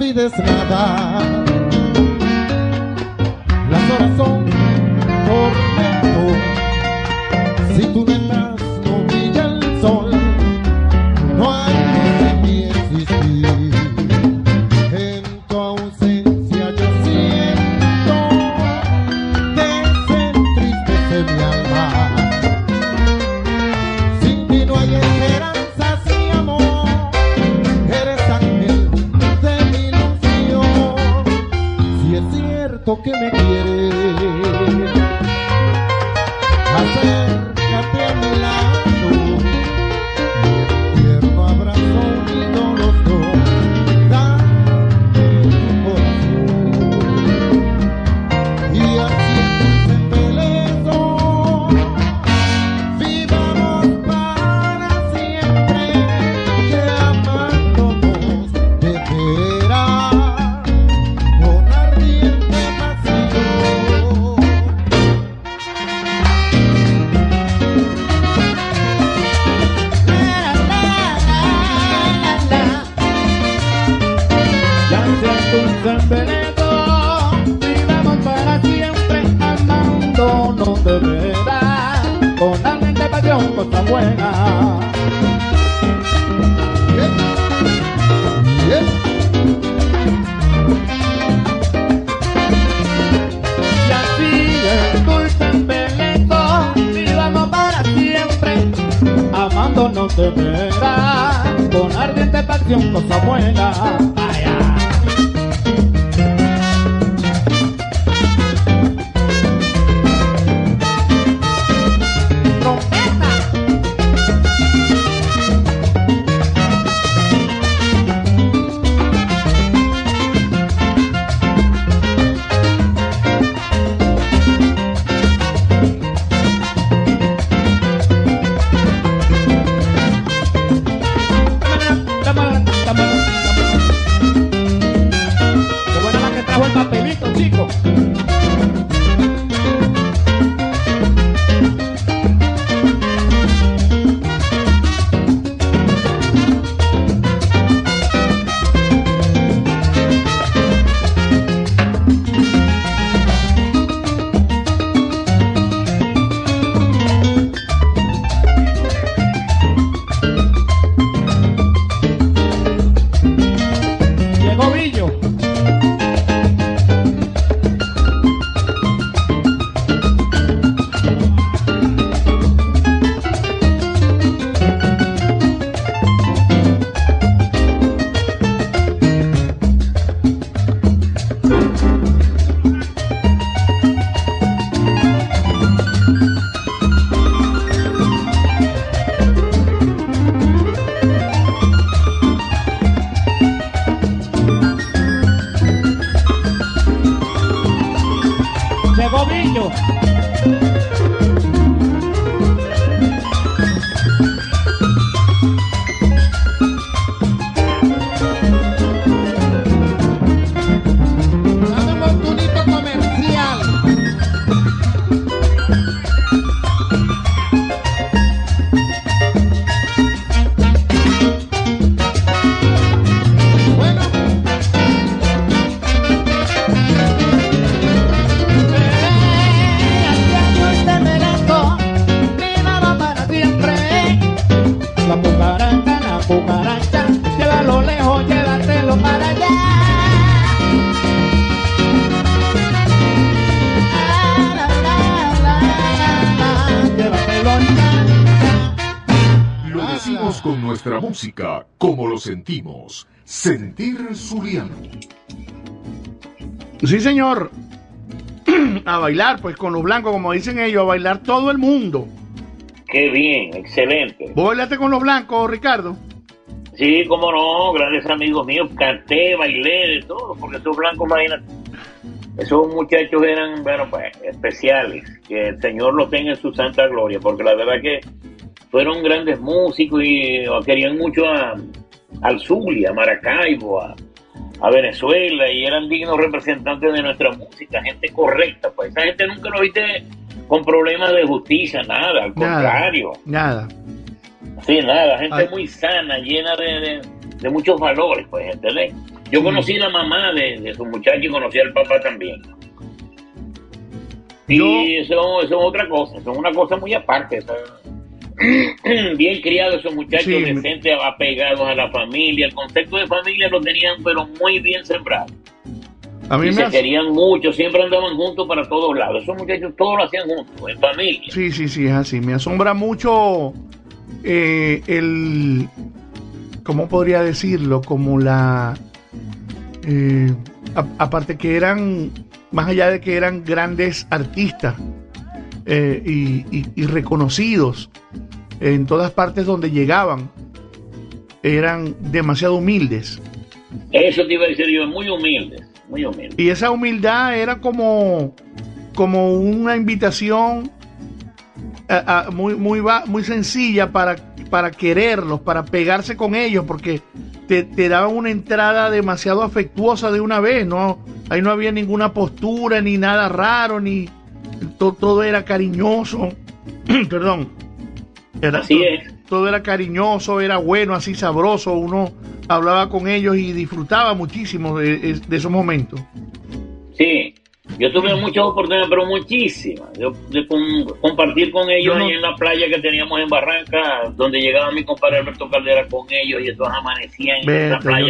Vida es nada. Música como lo sentimos. Sentir Zuliano. Sí, señor. A bailar, pues con los blancos, como dicen ellos, a bailar todo el mundo. Qué bien, excelente. ¿Vos bailaste con los blancos, Ricardo? Sí, cómo no, grandes amigos míos, canté, bailé, de todo, porque esos blancos, imagínate. Esos muchachos eran, bueno, pues, especiales. Que el Señor los tenga en su santa gloria, porque la verdad que fueron grandes músicos y querían mucho a, al Zulia, a Maracaibo, a, a Venezuela, y eran dignos representantes de nuestra música, gente correcta, pues. Esa gente nunca lo viste con problemas de justicia, nada, al Nada. contrario. Nada. Sí, nada, gente Ay. muy sana, llena de, de- de muchos valores, pues, ¿entendés? Yo Sí. conocí la mamá de, de su muchacho y conocí al papá también. Y eso, eso es otra cosa, eso es una cosa muy aparte. eso- Bien criados esos muchachos, Sí. decentes, apegados a la familia. El concepto de familia lo tenían, pero muy bien sembrado. A mí Y me se hace- querían mucho, siempre andaban juntos para todos lados. Esos muchachos todos lo hacían juntos, en familia. Sí, sí, sí, es así. Me asombra mucho eh, el. ¿Cómo podría decirlo? Como la. eh, a- aparte que eran. Más allá de que eran grandes artistas eh, y, y- y reconocidos en todas partes donde llegaban, eran demasiado humildes. Eso te iba a decir yo, muy humildes, muy humildes. Y esa humildad era como, como una invitación a- a- muy, muy sencilla para, para quererlos, para pegarse con ellos, porque te, te daban una entrada demasiado afectuosa de una vez, ¿no? Ahí no había ninguna postura, ni nada raro, ni to- todo era cariñoso. Perdón. Era Así todo, es. todo era cariñoso, era bueno, así sabroso. Uno hablaba con ellos y disfrutaba muchísimo de, de esos momentos. Sí, yo tuve muchas oportunidades, pero muchísimas, de, de com- compartir con ellos Yo no- en la playa que teníamos en Barranca, donde llegaba mi compadre Alberto Caldera con ellos y esos amanecían en esa playa,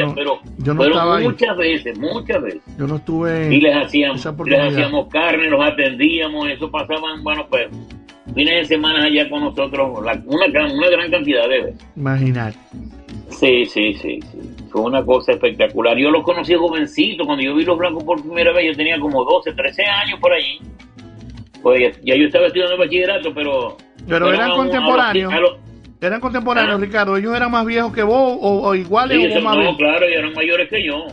yo no- pero yo ahí. muchas veces, muchas veces. Yo no estuve. Y les hacíamos, les hacíamos carne, los atendíamos, eso pasaban, bueno, pues, fines de semana allá con nosotros, la- una, gran- una gran cantidad de veces. Imaginar. Sí, sí, sí, sí. Fue una cosa espectacular. Yo los conocí jovencito. Cuando yo vi los blancos por primera vez, yo tenía como 12, 13 años por allí. Pues ya yo estaba estudiando bachillerato, pero... Pero eran contemporáneos. Eran contemporáneos, Ah. Ricardo. Ellos eran más viejos que vos o, o iguales sí, o más no, claro, eran mayores que yo.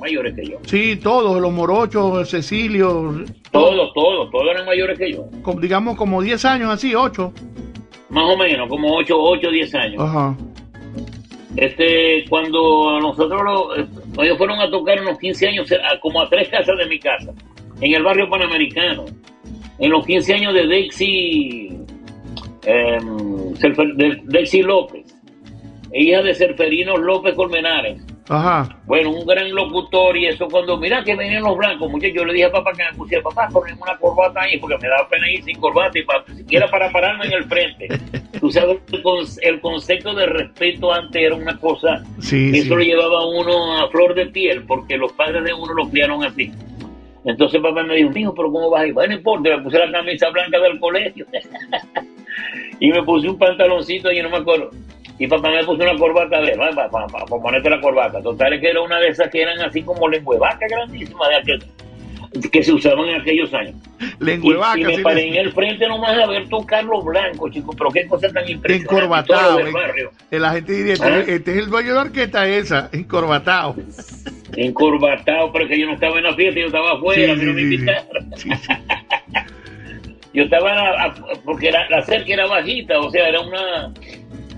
Mayores que yo. Sí, todos, los morochos, Cecilio, Todos, todos, todos eran mayores que yo. digamos como 10 años así, 8. Más o menos, como 8, 8, 10 años. Ajá. Este, cuando nosotros eh, ellos fueron a tocar unos 15 años, a- como a tres casas de mi casa, en el barrio panamericano, en los 15 años de Dexy, Serfer- de Dexy López, hija de Serferino López Colmenares. Ajá. Bueno, un gran locutor y eso cuando, mira que venían los blancos, muchachos, yo le dije a papá que me pusiera, papá, ponme una corbata ahí, porque me daba pena ir sin corbata y pa- siquiera para pararme en el frente. Tú sabes, el, con- el concepto de respeto antes era una cosa Sí, eso sí. lo llevaba a uno a flor de piel, porque los padres de uno lo criaron así. Entonces papá me dijo, mijo, pero ¿cómo vas a ir? Bueno, no importa, me puse la camisa blanca del colegio y me puse un pantaloncito y no me acuerdo. Y papá me puso una corbata de para, para, para, ponerte la corbata. Total es que era una de esas que eran así como lengüevacas grandísimas de aquel, que se usaban en aquellos años. Lengüevaca, y me sí, paré en el frente nomás a ver tocar los blancos, chicos, pero qué cosa tan impresionante. encorbatado. Eh. barrio. La gente diría, este, ¿Ah? este es el dueño de la orquesta esa, encorbatado. encorbatado, pero que yo no estaba en la fiesta, yo estaba afuera, Sí, pero me invitaron. Sí. Yo estaba, a- a- porque la, la cerca era bajita, o sea, era una,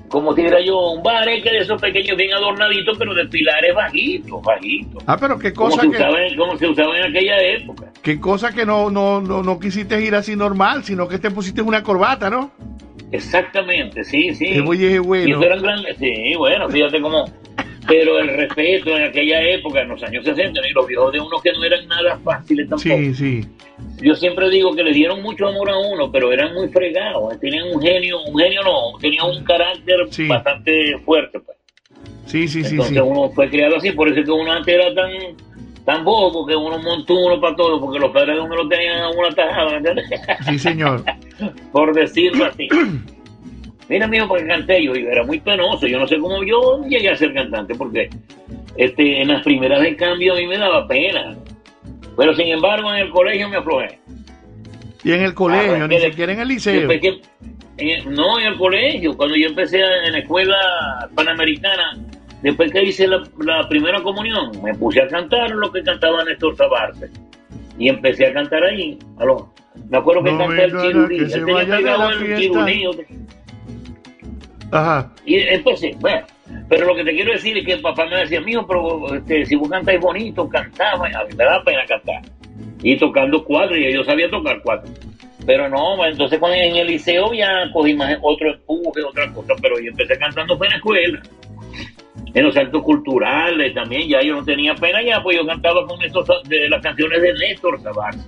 como si era yo, un bar que de esos pequeños bien adornaditos, pero de pilares bajitos, bajitos. Ah, pero qué Como cosa se, que, usaba en, como se usaba en aquella época. qué cosa que no, no, no, no quisiste ir así normal, sino que te pusiste una corbata, ¿no? Exactamente, sí, sí. Oye, Y bueno. eso eran grandes, sí, bueno, fíjate cómo. Pero el respeto en aquella época, en los años 60, y los viejos de uno que no eran nada fáciles tampoco. Sí, sí. Yo siempre digo que le dieron mucho amor a uno, pero eran muy fregados. Tenían un genio, un genio no, tenían un carácter Sí. bastante fuerte. Pues. Sí, sí, sí, Entonces sí. uno fue criado así, por eso es que uno antes era tan tan bobo que uno montó uno para todo, porque los padres de uno lo tenían a uno atajado, ¿me entiendes? Sí, señor. por decirlo así. mira mijo, para que cante yo, y era muy penoso, yo no sé cómo yo llegué a ser cantante, porque este, en las primeras de cambio a mí me daba pena, pero sin embargo en el colegio me aflojé. Y en el colegio, Ah, ni siquiera en el liceo. Que- en- no, en el colegio, cuando yo empecé en la escuela panamericana, después que hice la, la primera comunión, me puse a cantar lo que cantaba Néstor Tabarte. Y empecé a cantar ahí. Aló. Me acuerdo que No canté el se Él tenía pegado el. Ajá. Y empecé, bueno, pero lo que te quiero decir es que el papá me decía, mijo, pero este, si vos cantáis bonito, cantaba, a mí me da pena cantar. Y tocando cuatro, y yo sabía tocar cuatro. Pero no, entonces cuando en el liceo ya cogí más otro empuje, otra cosa, pero yo empecé cantando fue en la escuela. En los actos culturales también, ya yo no tenía pena ya, pues yo cantaba con estos de las canciones de Néstor Tabarte.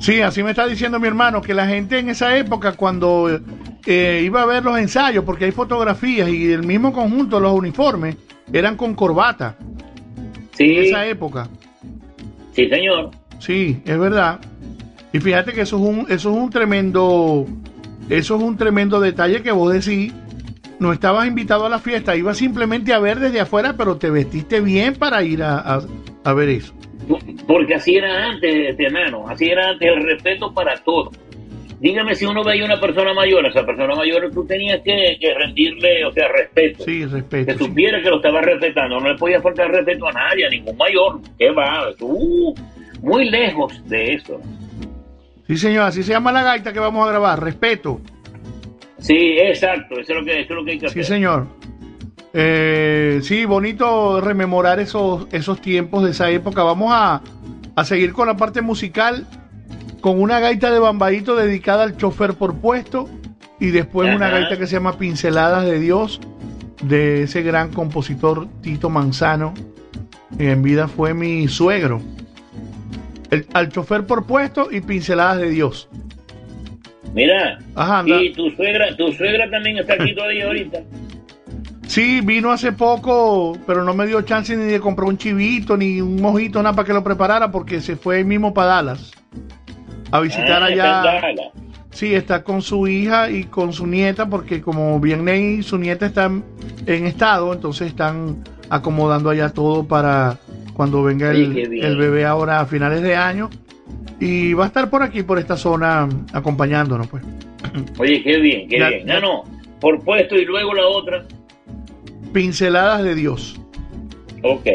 Sí, así me está diciendo mi hermano, que la gente en esa época cuando eh, iba a ver los ensayos, porque hay fotografías y el mismo conjunto, los uniformes, eran con corbata en Sí, esa época. sí, señor. Sí, es verdad. Y fíjate que eso es un, eso es un tremendo, eso es un tremendo detalle que vos decís. No estabas invitado a la fiesta, ibas simplemente a ver desde afuera, pero te vestiste bien para ir a, a- a ver eso. Porque así era antes, este enano, así era antes el respeto para todo. Dígame si uno veía una persona mayor, a esa persona mayor tú tenías que, que rendirle, o sea, respeto. Sí, que respeto. sí. supiera que lo estaba respetando, no le podía faltar respeto a nadie, a ningún mayor. ¿Qué va? Uh, muy lejos de eso. Sí, señor, así se llama la gaita que vamos a grabar, respeto. Sí, exacto, eso es lo que, eso es lo que hay que Sí, hacer. señor. Eh, sí, bonito rememorar esos, esos tiempos de esa época. Vamos a, a seguir con la parte musical, con una gaita de bambaíto dedicada al chofer por puesto y después una gaita que se llama Pinceladas de Dios de ese gran compositor Tito Manzano. que En vida fue mi suegro. El- al chofer por puesto y Pinceladas de Dios. Mira, Ajá, y tu suegra, tu suegra también está aquí todavía ahorita. Sí, vino hace poco, pero no me dio chance ni de comprar un chivito ni un mojito, nada para que lo preparara, porque se fue ahí mismo para Dallas a visitar Ah, allá. Sí, está con su hija y con su nieta, porque como Vianney y su nieta están en estado, entonces están acomodando allá todo para cuando venga el, bien. bebé ahora a finales de año. Y va a estar por aquí, por esta zona, acompañándonos, pues. Oye, qué bien, qué Ya- bien. No, no, por puesto y luego la otra. Pinceladas de Dios. Ok,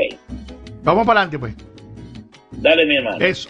Vamos para adelante, pues. dale mi hermano. Eso.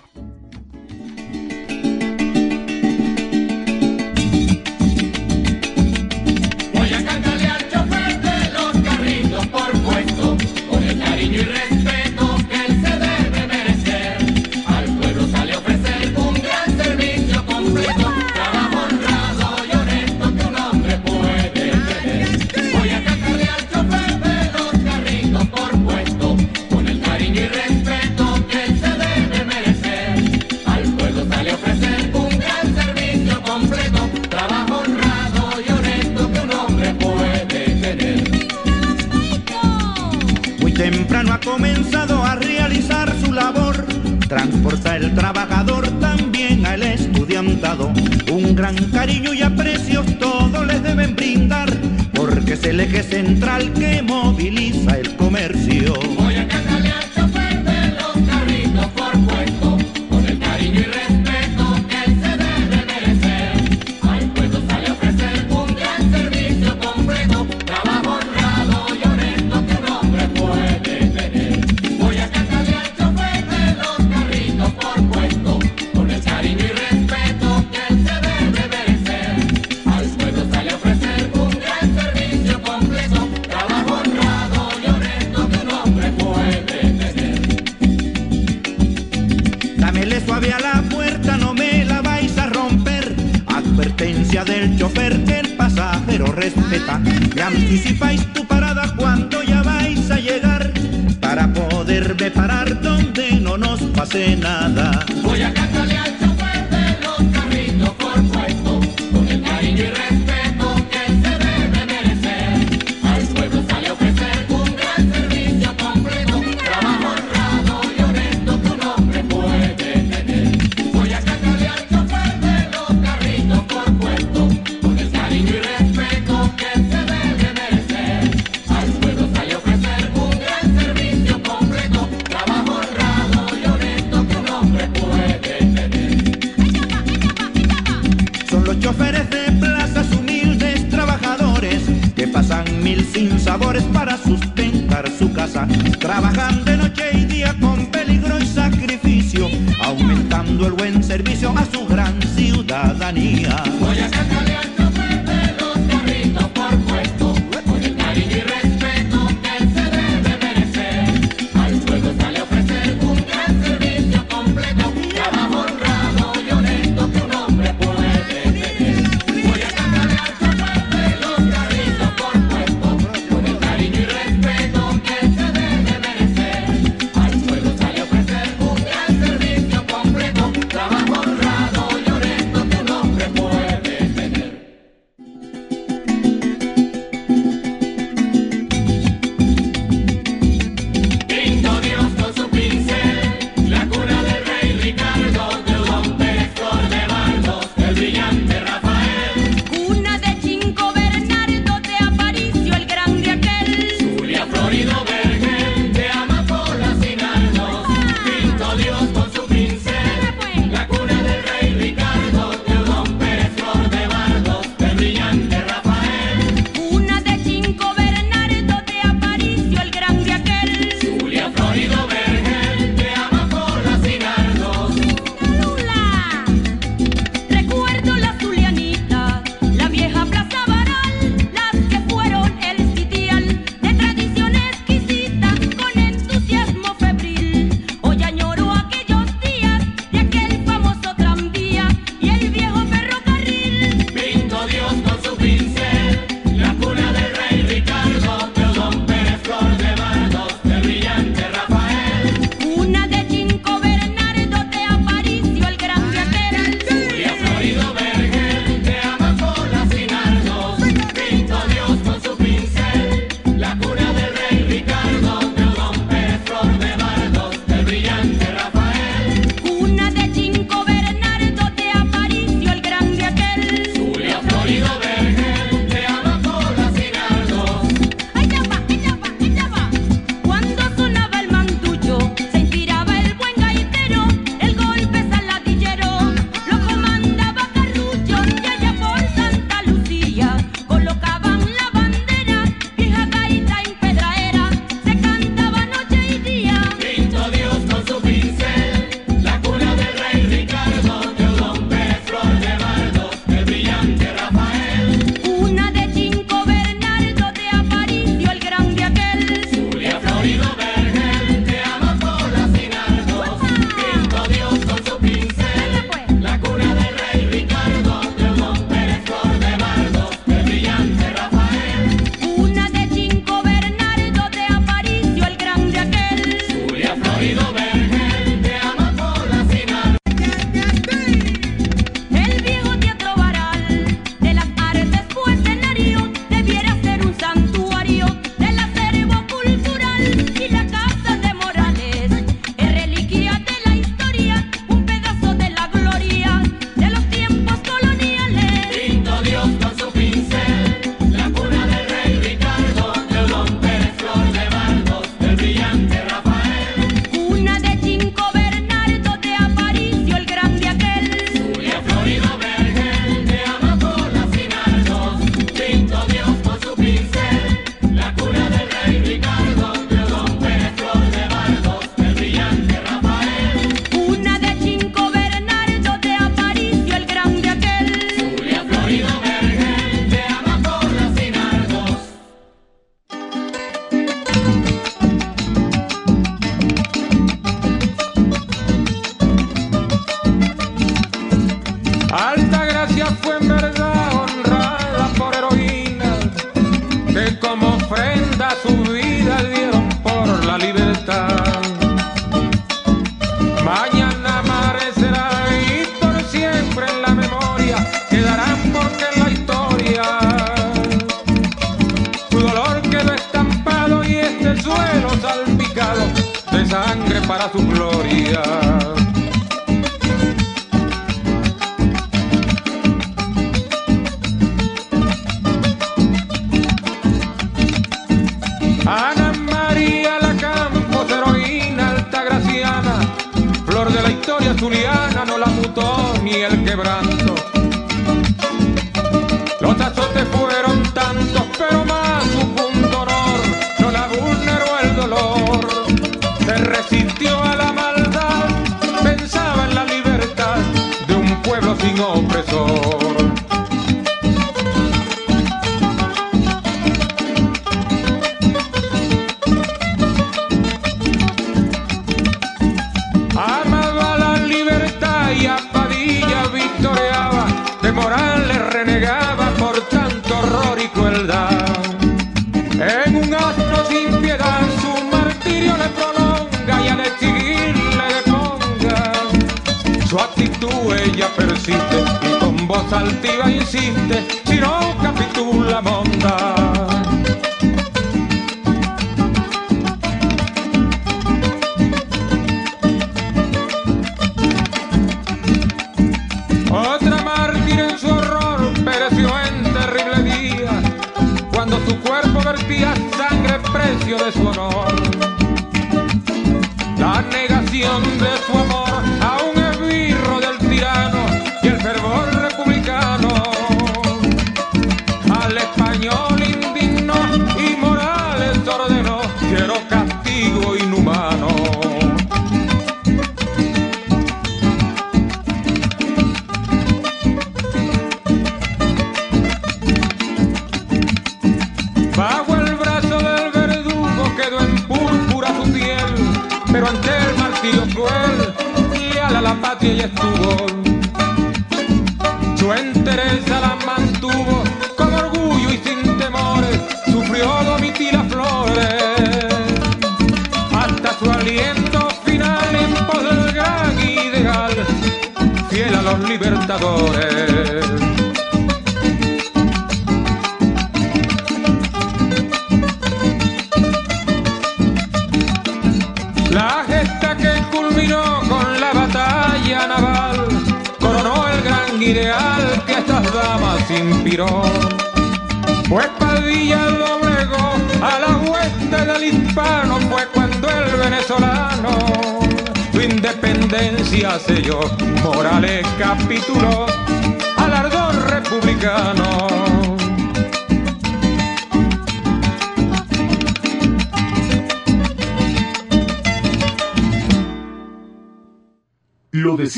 Ella persiste y con voz altiva insiste,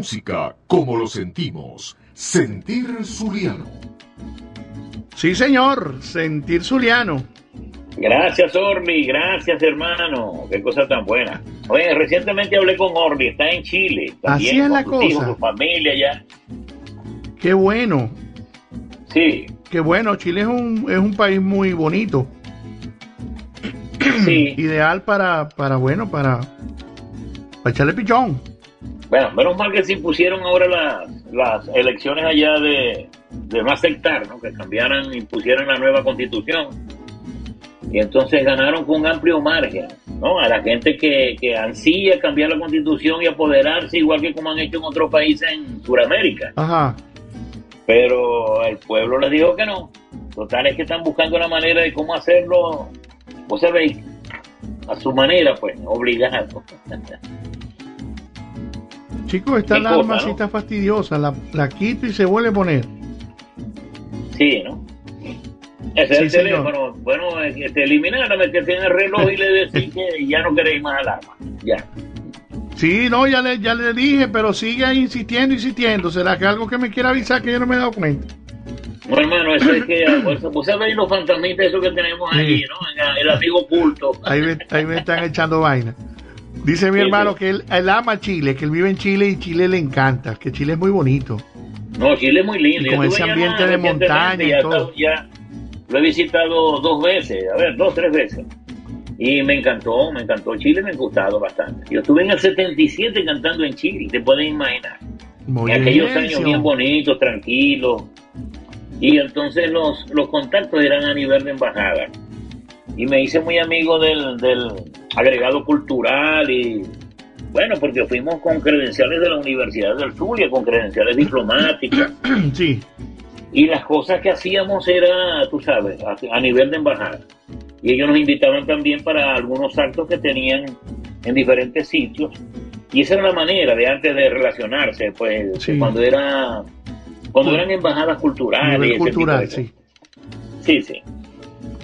música, como lo sentimos. Sentir Zuliano. Sí, señor, sentir Zuliano. Gracias, Orly. Gracias, hermano. Qué cosa tan buena. Oye, recientemente hablé con Orly. Está en Chile. Así También, es la hijos, cosa. su familia ya. Qué bueno, Sí, qué bueno. Chile es un, es un país muy bonito. sí. Ideal para, para bueno, para, para echarle pichón. Bueno, menos mal que se impusieron ahora las, las elecciones allá de, de no aceptar, ¿no? Que cambiaran, impusieran la nueva constitución. Y entonces ganaron con un amplio margen, ¿no? A la gente que, que ansía cambiar la constitución y apoderarse, igual que como han hecho en otros países en Sudamérica. Ajá. Pero el pueblo les dijo que no. Total es que están buscando la manera de cómo hacerlo, vos sabéis, a su manera, pues, obligado. Chicos, esta alarma sí ¿no? está fastidiosa. La, la quito y se vuelve a poner. Sí, ¿no? Ese Sí, es el señor. teléfono. Bueno, eh, que te eliminaron, meterte en el reloj y le decís que ya no queréis más alarma. Ya. Sí, no, ya le, ya le dije, pero sigue ahí insistiendo, insistiendo. ¿Será que algo que me quiera avisar que yo no me he dado cuenta? No, hermano, eso es que, vos, vos sabéis los fantasmitas esos que tenemos allí, Sí. ¿no? El amigo oculto. Ahí me, ahí me están echando vaina. Dice mi hermano que él, él ama Chile, que él vive en Chile y Chile le encanta, que Chile es muy bonito. No, Chile es muy lindo. Y con ese ambiente de montaña y ya todo. ya lo he visitado dos veces, a ver, dos, tres veces. Y me encantó, me encantó. Chile me ha gustado bastante. Yo estuve en el 77 cantando en Chile, te pueden imaginar. Muy en aquellos bien, años bien bonitos, tranquilos. Y entonces los, los contactos eran a nivel de embajada. Y me hice muy amigo del, del agregado cultural y bueno, porque fuimos con credenciales de la Universidad del Zulia, con credenciales diplomáticas. Sí, Y las cosas que hacíamos era, tú sabes, a, a nivel de embajada. Y ellos nos invitaban también para algunos actos que tenían en diferentes sitios. Y esa era la manera de antes de relacionarse, pues, Sí. cuando era cuando eran embajadas culturales. cultural, sí. Sí, sí.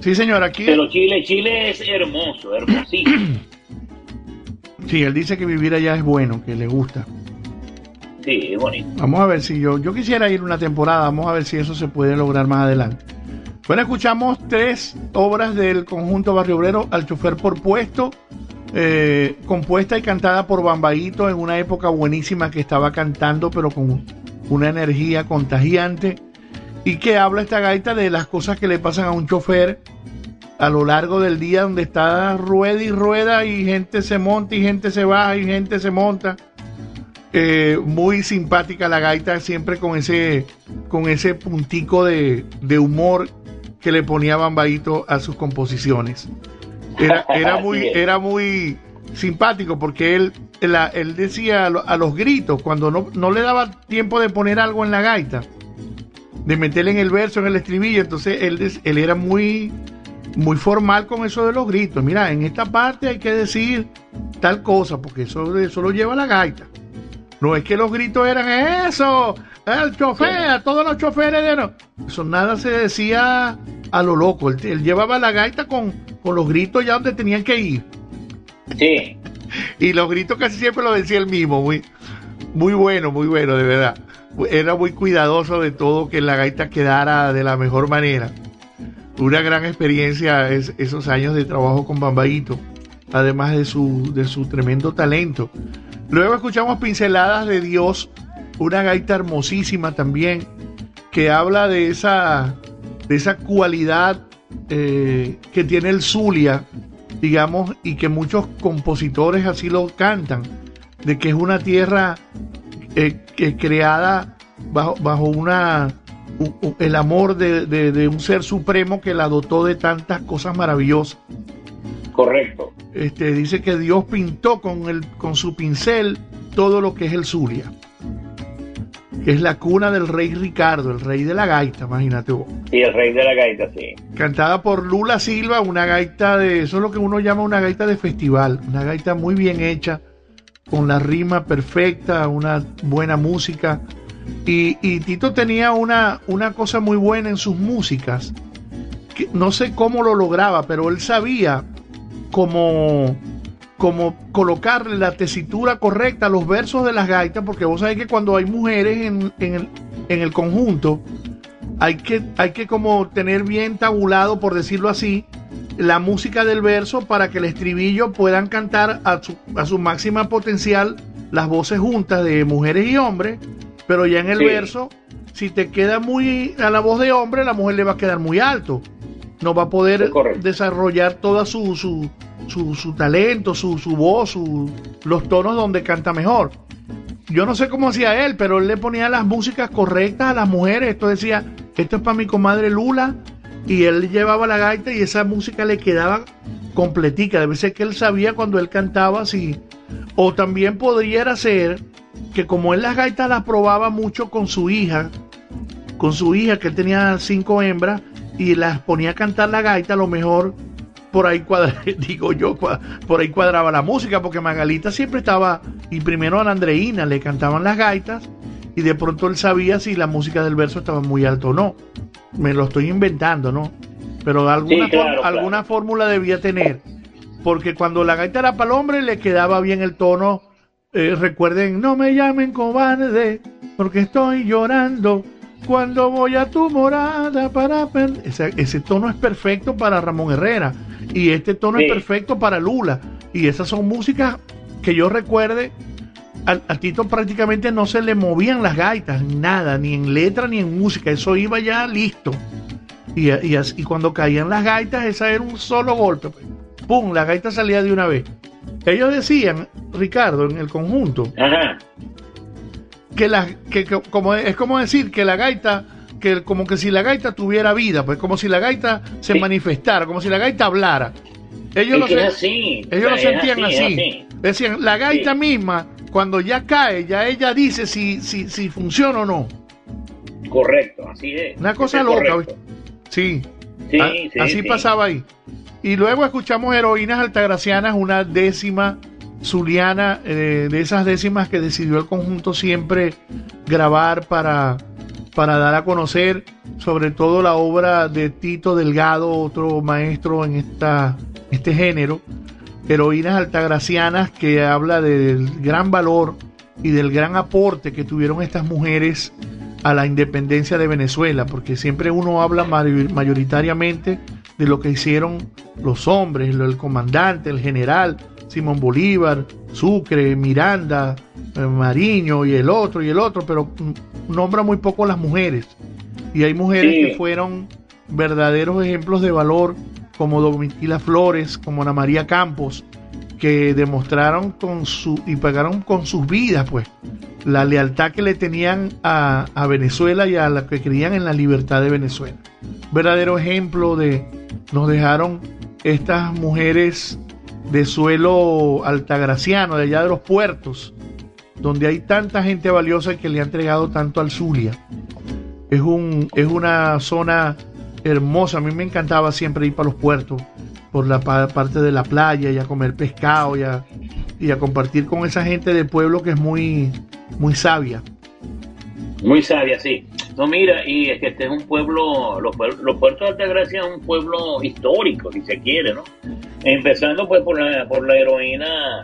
Sí, señor, aquí. Pero Chile, Chile es hermoso, hermosísimo. Sí, él dice que vivir allá es bueno, que le gusta. Sí, es bonito. Vamos a ver si yo, yo quisiera ir una temporada, vamos a ver si eso se puede lograr más adelante. Bueno, escuchamos tres obras del conjunto Barrio Obrero, Al chofer por puesto, eh, compuesta y cantada por Bambaito en una época buenísima que estaba cantando, pero con una energía contagiante. Y que habla esta gaita de las cosas que le pasan a un chofer a lo largo del día, donde está rueda y rueda, y gente se monta y gente se baja y gente se monta. Eh, muy simpática la gaita, siempre con ese, con ese puntico de, de humor que le ponía Bambaito a sus composiciones. Era, era muy, era muy simpático porque él, la- él decía a los gritos, cuando no, no le daba tiempo de poner algo en la gaita, de meterle en el verso, en el estribillo, entonces él, él era muy, muy formal con eso de los gritos. Mira, en esta parte hay que decir tal cosa, porque eso, eso lo lleva la gaita. No es que los gritos eran eso, el chofer, a todos los choferes de no. Eso nada se decía a lo loco. Él, él llevaba la gaita con, con los gritos ya donde tenían que ir. Sí, Y los gritos casi siempre lo decía él mismo. Muy, muy bueno, muy bueno, de verdad. Era muy cuidadoso de todo que la gaita quedara de la mejor manera. Una gran experiencia es, esos años de trabajo con Bambaito, además de su, de su tremendo talento. Luego escuchamos Pinceladas de Dios, una gaita hermosísima también, que habla de esa, de esa cualidad eh, que tiene el Zulia, digamos, y que muchos compositores así lo cantan, de que es una tierra eh, creada bajo, bajo una el amor de, de- de un ser supremo que la dotó de tantas cosas maravillosas. correcto. Este, dice que Dios pintó con, el, con su pincel todo lo que es el Zulia, que es la cuna del rey Ricardo, el rey de la gaita, imagínate vos. Sí, el rey de la gaita, sí. Cantada por Lula Silva, una gaita de, eso es lo que uno llama una gaita de festival, una gaita muy bien hecha, con la rima perfecta, una buena música. Y, y Tito tenía una, una cosa muy buena en sus músicas, que no sé cómo lo lograba, pero él sabía cómo, cómo colocarle la tesitura correcta a los versos de las gaitas, porque vos sabés que cuando hay mujeres en, en el, en el conjunto, hay que, hay que como tener bien tabulado, por decirlo así, la música del verso para que el estribillo puedan cantar a su, a su máxima potencial las voces juntas de mujeres y hombres, pero ya en el Sí. verso, si te queda muy a la voz de hombre, la mujer le va a quedar muy alto. No va a poder correcto. desarrollar toda su, su, su, su talento, su, su voz, su- los tonos donde canta mejor. Yo no sé cómo hacía él, pero él le ponía las músicas correctas a las mujeres. Esto decía, esto es para mi comadre Lula. Y él llevaba la gaita y esa música le quedaba completica. Debe ser que él sabía cuando él cantaba así. O también podría ser que como él las gaitas las probaba mucho con su hija, con su hija que él tenía cinco hembras y las ponía a cantar la gaita, a lo mejor por ahí cuadra, digo yo, por ahí cuadraba la música, porque Magalita siempre estaba, y primero a la Andreina le cantaban las gaitas, y de pronto él sabía si la música del verso estaba muy alto o no. Me lo estoy inventando, ¿no? Pero alguna, Sí, claro, form- claro. alguna fórmula debía tener, porque cuando la gaita era para el hombre le quedaba bien el tono. eh, recuerden, no me llamen cobarde, porque estoy llorando. Cuando voy a tu morada para per-". ese, ese tono es perfecto para Ramón Herrera y este tono es perfecto para Lula y esas son músicas que yo recuerde a, a Tito prácticamente no se le movían las gaitas nada ni en letra ni en música eso iba ya listo y, y, y cuando caían las gaitas esa era un solo golpe pum la gaita salía de una vez ellos decían Ricardo en el conjunto Ajá. que la que, que- como es como decir que la gaita que como que si la gaita tuviera vida pues como si la gaita se Sí. manifestara como si la gaita hablara ellos Es lo, sen- así. ellos lo sentían así, decían la gaita Sí. misma cuando ya cae ya ella dice si si si funciona o no Correcto, así es. una cosa Es loca correcto. sí Sí, A- sí, así sí. pasaba ahí y luego escuchamos heroínas altagracianas una décima zuliana eh, de esas décimas que decidió el conjunto siempre grabar para para dar a conocer sobre todo la obra de Tito Delgado, otro maestro en esta, este género, Heroínas Altagracianas, que habla del gran valor y del gran aporte que tuvieron estas mujeres a la independencia de Venezuela, porque siempre uno habla mayor- mayoritariamente de lo que hicieron los hombres, el comandante, el general, Simón Bolívar, Sucre, Miranda, eh, Mariño y el otro y el otro, pero nombra muy poco las mujeres. Y hay mujeres Sí. que fueron verdaderos ejemplos de valor, como Domitila Flores, como Ana María Campos, que demostraron con su y pagaron con sus vidas, pues, la lealtad que le tenían a, Venezuela y a la que creían en la libertad de Venezuela. Verdadero ejemplo de nos dejaron estas mujeres de suelo altagraciano, de allá de los puertos, donde hay tanta gente valiosa que le ha entregado tanto al Zulia. Es, un, es una zona hermosa, a mí me encantaba siempre ir para los puertos, por la pa- parte de la playa y a comer pescado y a, y a compartir con esa gente del pueblo que es muy, muy sabia. Muy sabia, sí. No, mira, y es que este es un pueblo, los, pueblos- los puertos de Altagracia es un pueblo histórico, si se quiere, ¿no? Empezando pues por la, por la heroína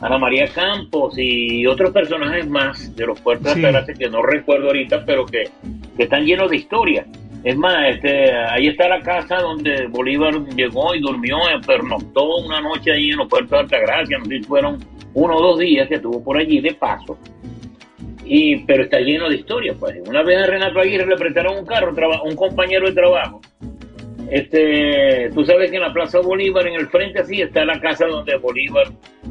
Ana María Campos y otros personajes más de los puertos Sí. de Altagracia que no recuerdo ahorita, pero que, que están llenos de historia. Es más, este, ahí está la casa donde Bolívar llegó y durmió, eh, pernoctó una noche ahí en los puertos de Altagracia, no sé si fueron uno o dos días que estuvo por allí de paso. Y pero está lleno de historias pues. Una vez a Renato Aguirre le prestaron un carro un compañero de trabajo este tú sabes que en la Plaza Bolívar en el frente así está la casa donde Bolívar.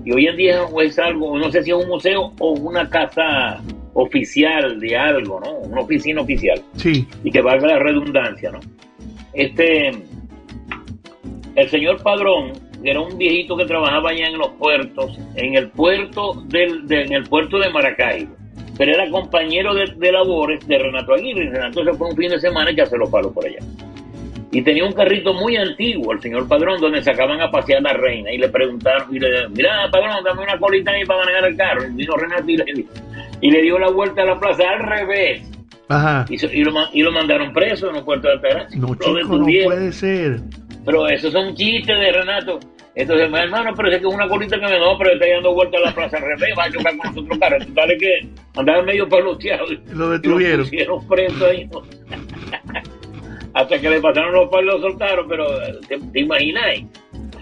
Y hoy en día es algo no sé si es un museo o una casa oficial de algo no una oficina oficial. Sí, y que valga la redundancia, ¿no? Este, el señor Padrón era un viejito que trabajaba allá en los puertos, en el puerto del, de- en el puerto de Maracaibo, pero era compañero de, de labores de Renato Aguirre, Renato se fue un fin de semana y ya se lo paró por allá. Y tenía un carrito muy antiguo, el señor Padrón, donde sacaban a pasear a la reina y le preguntaron, y le mira, Padrón, dame una colita ahí para manejar el carro. Y vino Renato y le, y le dio la vuelta a la plaza al revés. ajá. Y, y lo, y lo mandaron preso en los puertos de Altagracia. No, chico, no puede ser. Pero esos son chistes de Renato. Entonces, mi hermano, pero es que es una colita que me no, pero está dando vuelta a la plaza al revés, va a chocar con nosotros carros. Total que andaba medio paloteado. Lo detuvieron. Y lo pusieron preso ahí. Hasta que le pasaron los palos lo soltaron, pero ¿te, te imagináis?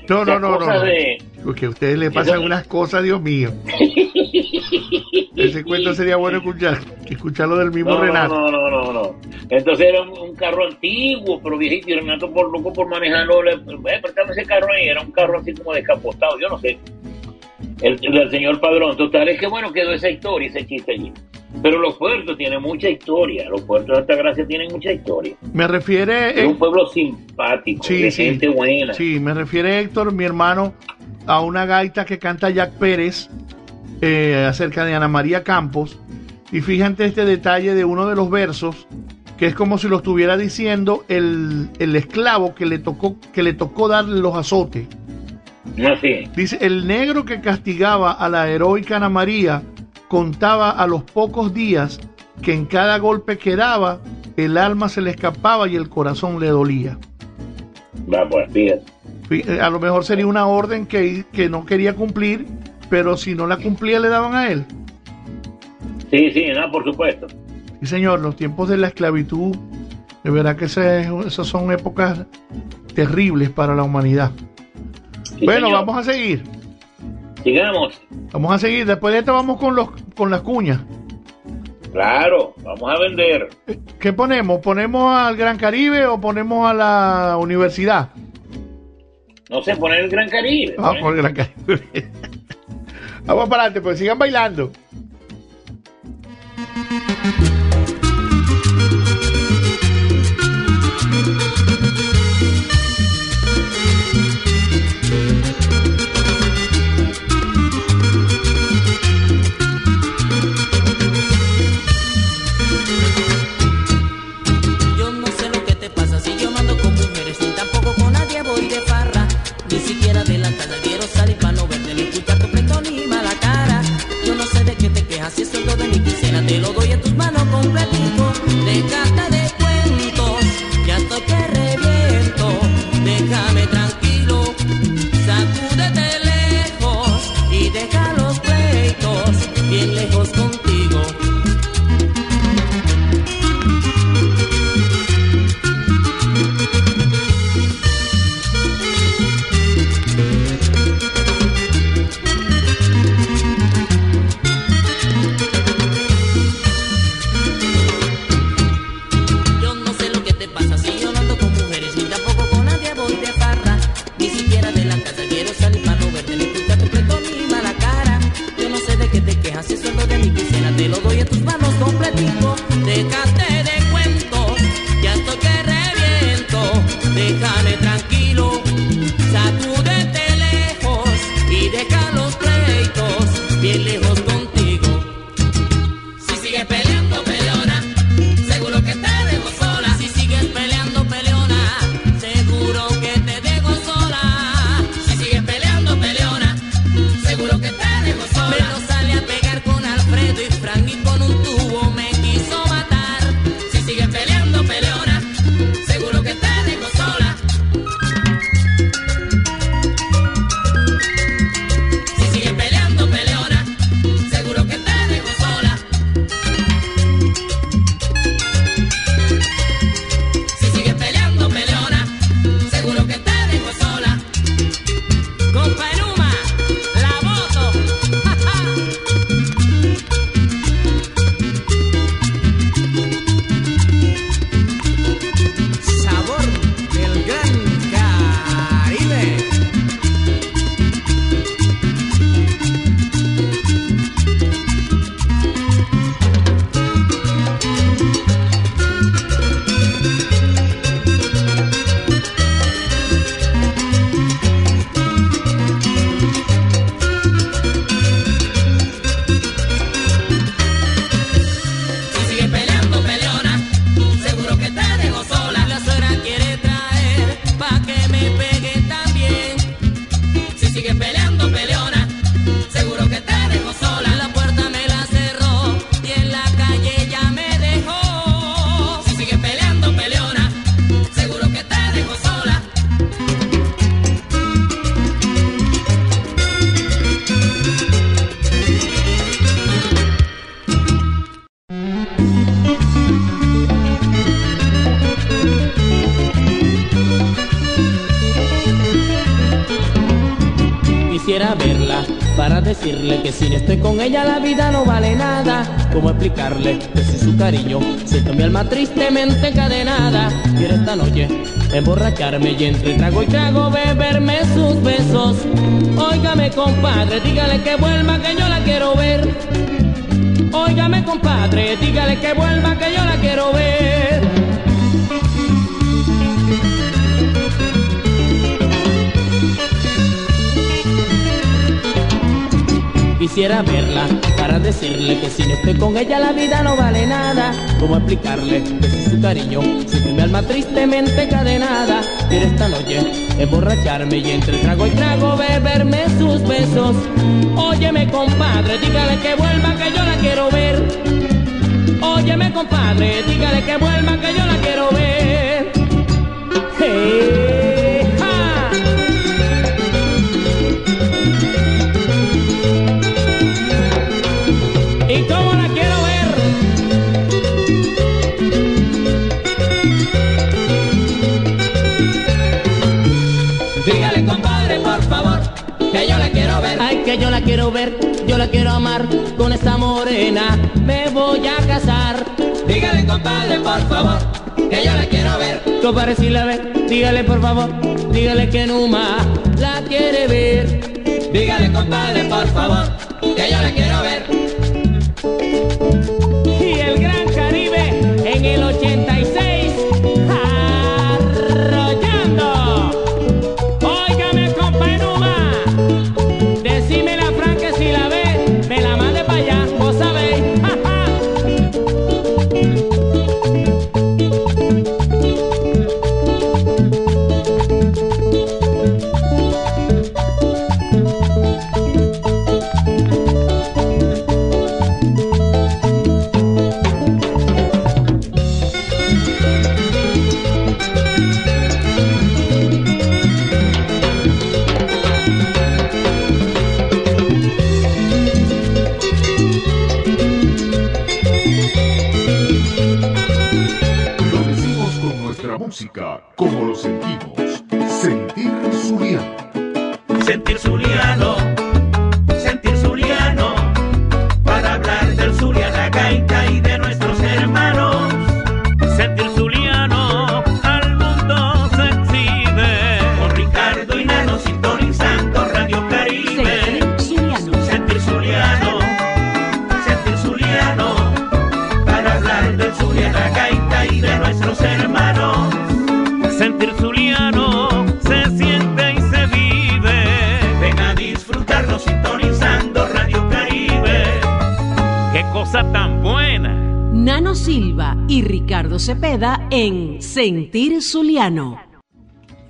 No, no, no, no. de- Porque a ustedes le pasan unas cosas, Dios mío. Ese cuento sería bueno escuchar, escucharlo del mismo No, Renato. no, no, no, no. Entonces era un, un carro antiguo, pero viejito, y Renato por loco por manejarlo, le, eh, ese carro ahí, era un carro así como descapotado, yo no sé. El, el del señor Padrón. Total, es que bueno, quedó esa historia, ese chiste allí. Pero los puertos tienen mucha historia, los puertos de Altagracia tienen mucha historia. Me refiere, Es un pueblo simpático, Sí, de sí. gente buena. sí, me refiere Héctor, mi hermano, a una gaita que canta Jack Pérez eh, acerca de Ana María Campos. Y fíjate este detalle de uno de los versos, que es como si lo estuviera diciendo el, el esclavo que le tocó, que le tocó darle los azotes. Así. Dice, el negro que castigaba a la heroica Ana María contaba a los pocos días que en cada golpe que daba, el alma se le escapaba y el corazón le dolía. Va, pues, fíjate. Eh, A lo mejor sería una orden que, que no quería cumplir, pero si no la cumplía le daban a él. Sí, sí, no, por supuesto. Sí, señor, los tiempos de la esclavitud, de verdad que esas son épocas terribles para la humanidad. Sí, bueno, señor. vamos a seguir. Sigamos. Vamos a seguir. Después de esto vamos con los con las cuñas. Claro, vamos a vender. ¿Qué ponemos? ¿Ponemos al Gran Caribe o ponemos a la universidad? No sé, poner el Gran Caribe. Vamos por el Gran Caribe. Vamos para adelante, pues sigan bailando. platico de sentarme y entre trago y trago beberme sus besos. Óigame compadre, dígale que vuelva que yo la quiero ver. Óigame compadre, dígale que vuelva que yo la quiero ver. Quisiera verla para decirle que si no estoy con ella la vida no vale nada. ¿Cómo explicarle que sin su cariño siempre mi alma tristemente cadenada? Quiero esta noche emborracharme y entre trago y trago beberme sus besos. Óyeme compadre, dígale que vuelva que yo la quiero ver. Óyeme compadre, dígale que vuelva que yo la quiero ver. Hey. compadre, por favor, que yo la quiero ver. Compadre, si la ve, dígale por favor, dígale que Numa la quiere ver. Dígale, compadre, por favor, que yo la quiero ver. Sentir Zuliano.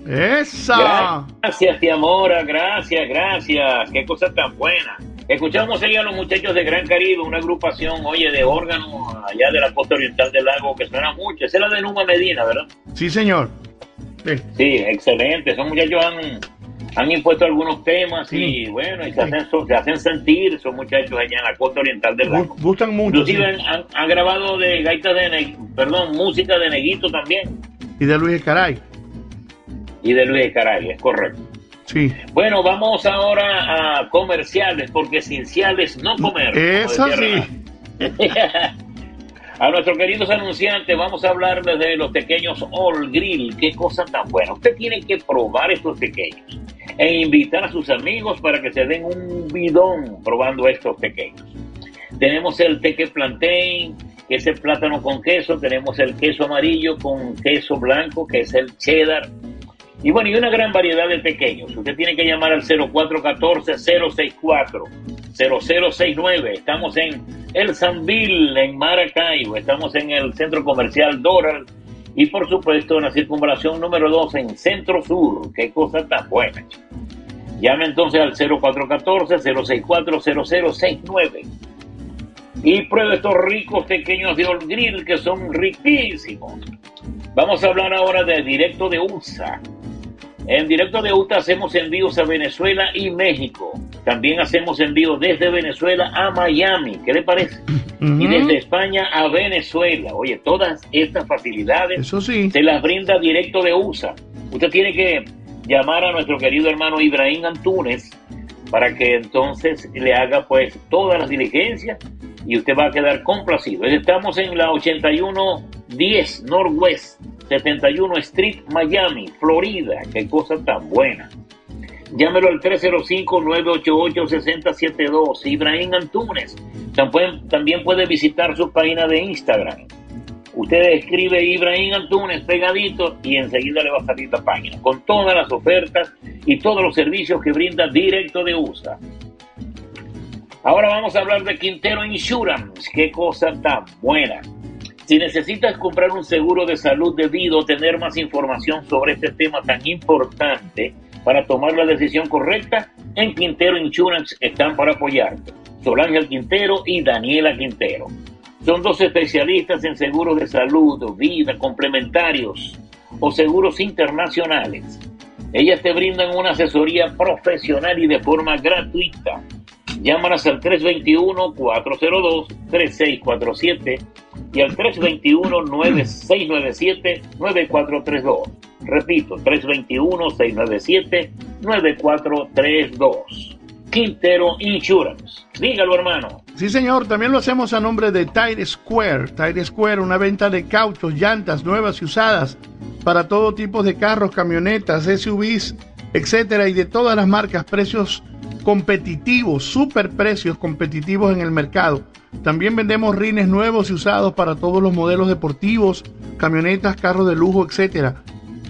¡Esa! Gracias, tía Mora, gracias, gracias. Qué cosa tan buena. Escuchamos ahí a los muchachos de Gran Caribe, una agrupación, oye, de órganos allá de la costa oriental del lago que suena mucho. Esa es la de Numa Medina, ¿verdad? Sí, señor. Sí. Sí, excelente. Esos muchachos han, han impuesto algunos temas y bueno, y se, hacen, so- se hacen sentir esos muchachos allá en la costa oriental del lago. Gu- Gustan mucho. Inclusive han, han- han grabado de gaita de, perdón, música de Neguito también Y de Luis Caray. y de Luis Caray, es correcto. Sí. Bueno, vamos ahora a comerciales, porque sin ciales no comer. Eso sí. A nuestros queridos anunciantes, vamos a hablarles de los pequeños All Grill. Qué cosa tan buena. Usted tiene que probar estos pequeños e invitar a sus amigos para que se den un bidón probando estos pequeños. Tenemos el teque plantain, que es el plátano con queso. Tenemos el queso amarillo con queso blanco, que es el cheddar. Y bueno, y una gran variedad de pequeños. Usted tiene que llamar al 0414-064-0069. Estamos en El Sanville, en Maracaibo. Estamos en el Centro Comercial Doral. Y por supuesto, en la circunvalación número 2 en Centro Sur. Qué cosa tan buena. Llame entonces al 0414-064-0069. Y pruebe estos ricos pequeños de Old Grill que son riquísimos. Vamos a hablar ahora de Directo de USA. En Directo de USA hacemos envíos a Venezuela y México. También hacemos envíos desde Venezuela a Miami. ¿Qué le parece? Y desde España a Venezuela. Oye, todas estas facilidades Eso sí. se las brinda Directo de USA. Usted tiene que llamar a nuestro querido hermano Ibrahim Antunes para que entonces le haga pues todas las diligencias y usted va a quedar complacido. Estamos en la 8110 Northwest 71 Street, Miami, Florida. Qué cosa tan buena. Llámelo al 305-988-6072. Ibrahim Antunes. También, también puede visitar su página de Instagram. Usted escribe Ibrahim Antunes pegadito y enseguida le va a salir la página con todas las ofertas y todos los servicios que brinda directo de USA. Ahora vamos a hablar de Quintero Insurance. Qué cosa tan buena. Si necesitas comprar un seguro de salud debido tener más información sobre este tema tan importante para tomar la decisión correcta, en Quintero Insurance están para apoyarte. Sol Ángel Quintero y Daniela Quintero. Son dos especialistas en seguros de salud, vida, complementarios o seguros internacionales. Ellas te brindan una asesoría profesional y de forma gratuita. Llámalas al 321-402-3647 y al 321-9697-9432. Repito, 321-697-9432. Quintero Insurance. Dígalo, hermano. Sí, señor, también lo hacemos a nombre de Tire Square. Tire Square, una venta de cauchos, llantas nuevas y usadas para todo tipo de carros, camionetas, SUVs, etcétera, y de todas las marcas, precios competitivos, super precios competitivos en el mercado. También vendemos rines nuevos y usados para todos los modelos deportivos, camionetas, carros de lujo, etcétera.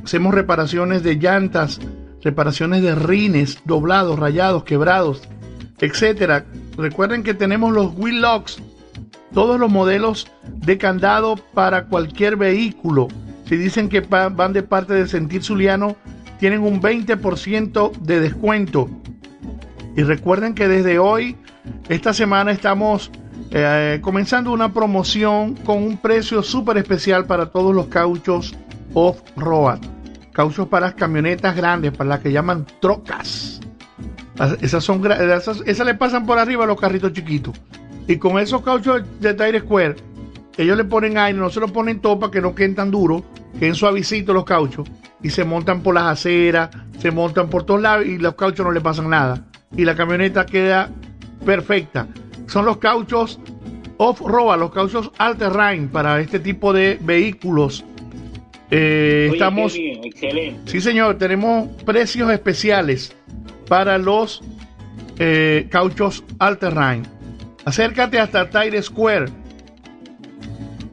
Hacemos reparaciones de llantas, reparaciones de rines doblados, rayados, quebrados, etcétera. Recuerden que tenemos los wheel locks, todos los modelos de candado para cualquier vehículo. Si dicen que van de parte de Sentir Zuliano, tienen un 20% de descuento. Y recuerden que desde hoy, esta semana, estamos eh, comenzando una promoción con un precio súper especial para todos los cauchos off-road. Cauchos para las camionetas grandes, para las que llaman trocas. Esas, son, esas, esas le pasan por arriba a los carritos chiquitos. Y con esos cauchos de Tire Square, ellos le ponen aire, no se lo ponen todo para que no queden tan duros. queden suavecitos los cauchos y se montan por las aceras, se montan por todos lados y los cauchos no le pasan nada. Y la camioneta queda perfecta. Son los cauchos off-road, los cauchos all-terrain para este tipo de vehículos. Eh, Oye, estamos, bien, excelente. sí señor, tenemos precios especiales para los eh, cauchos all-terrain. Acércate hasta Tire Square.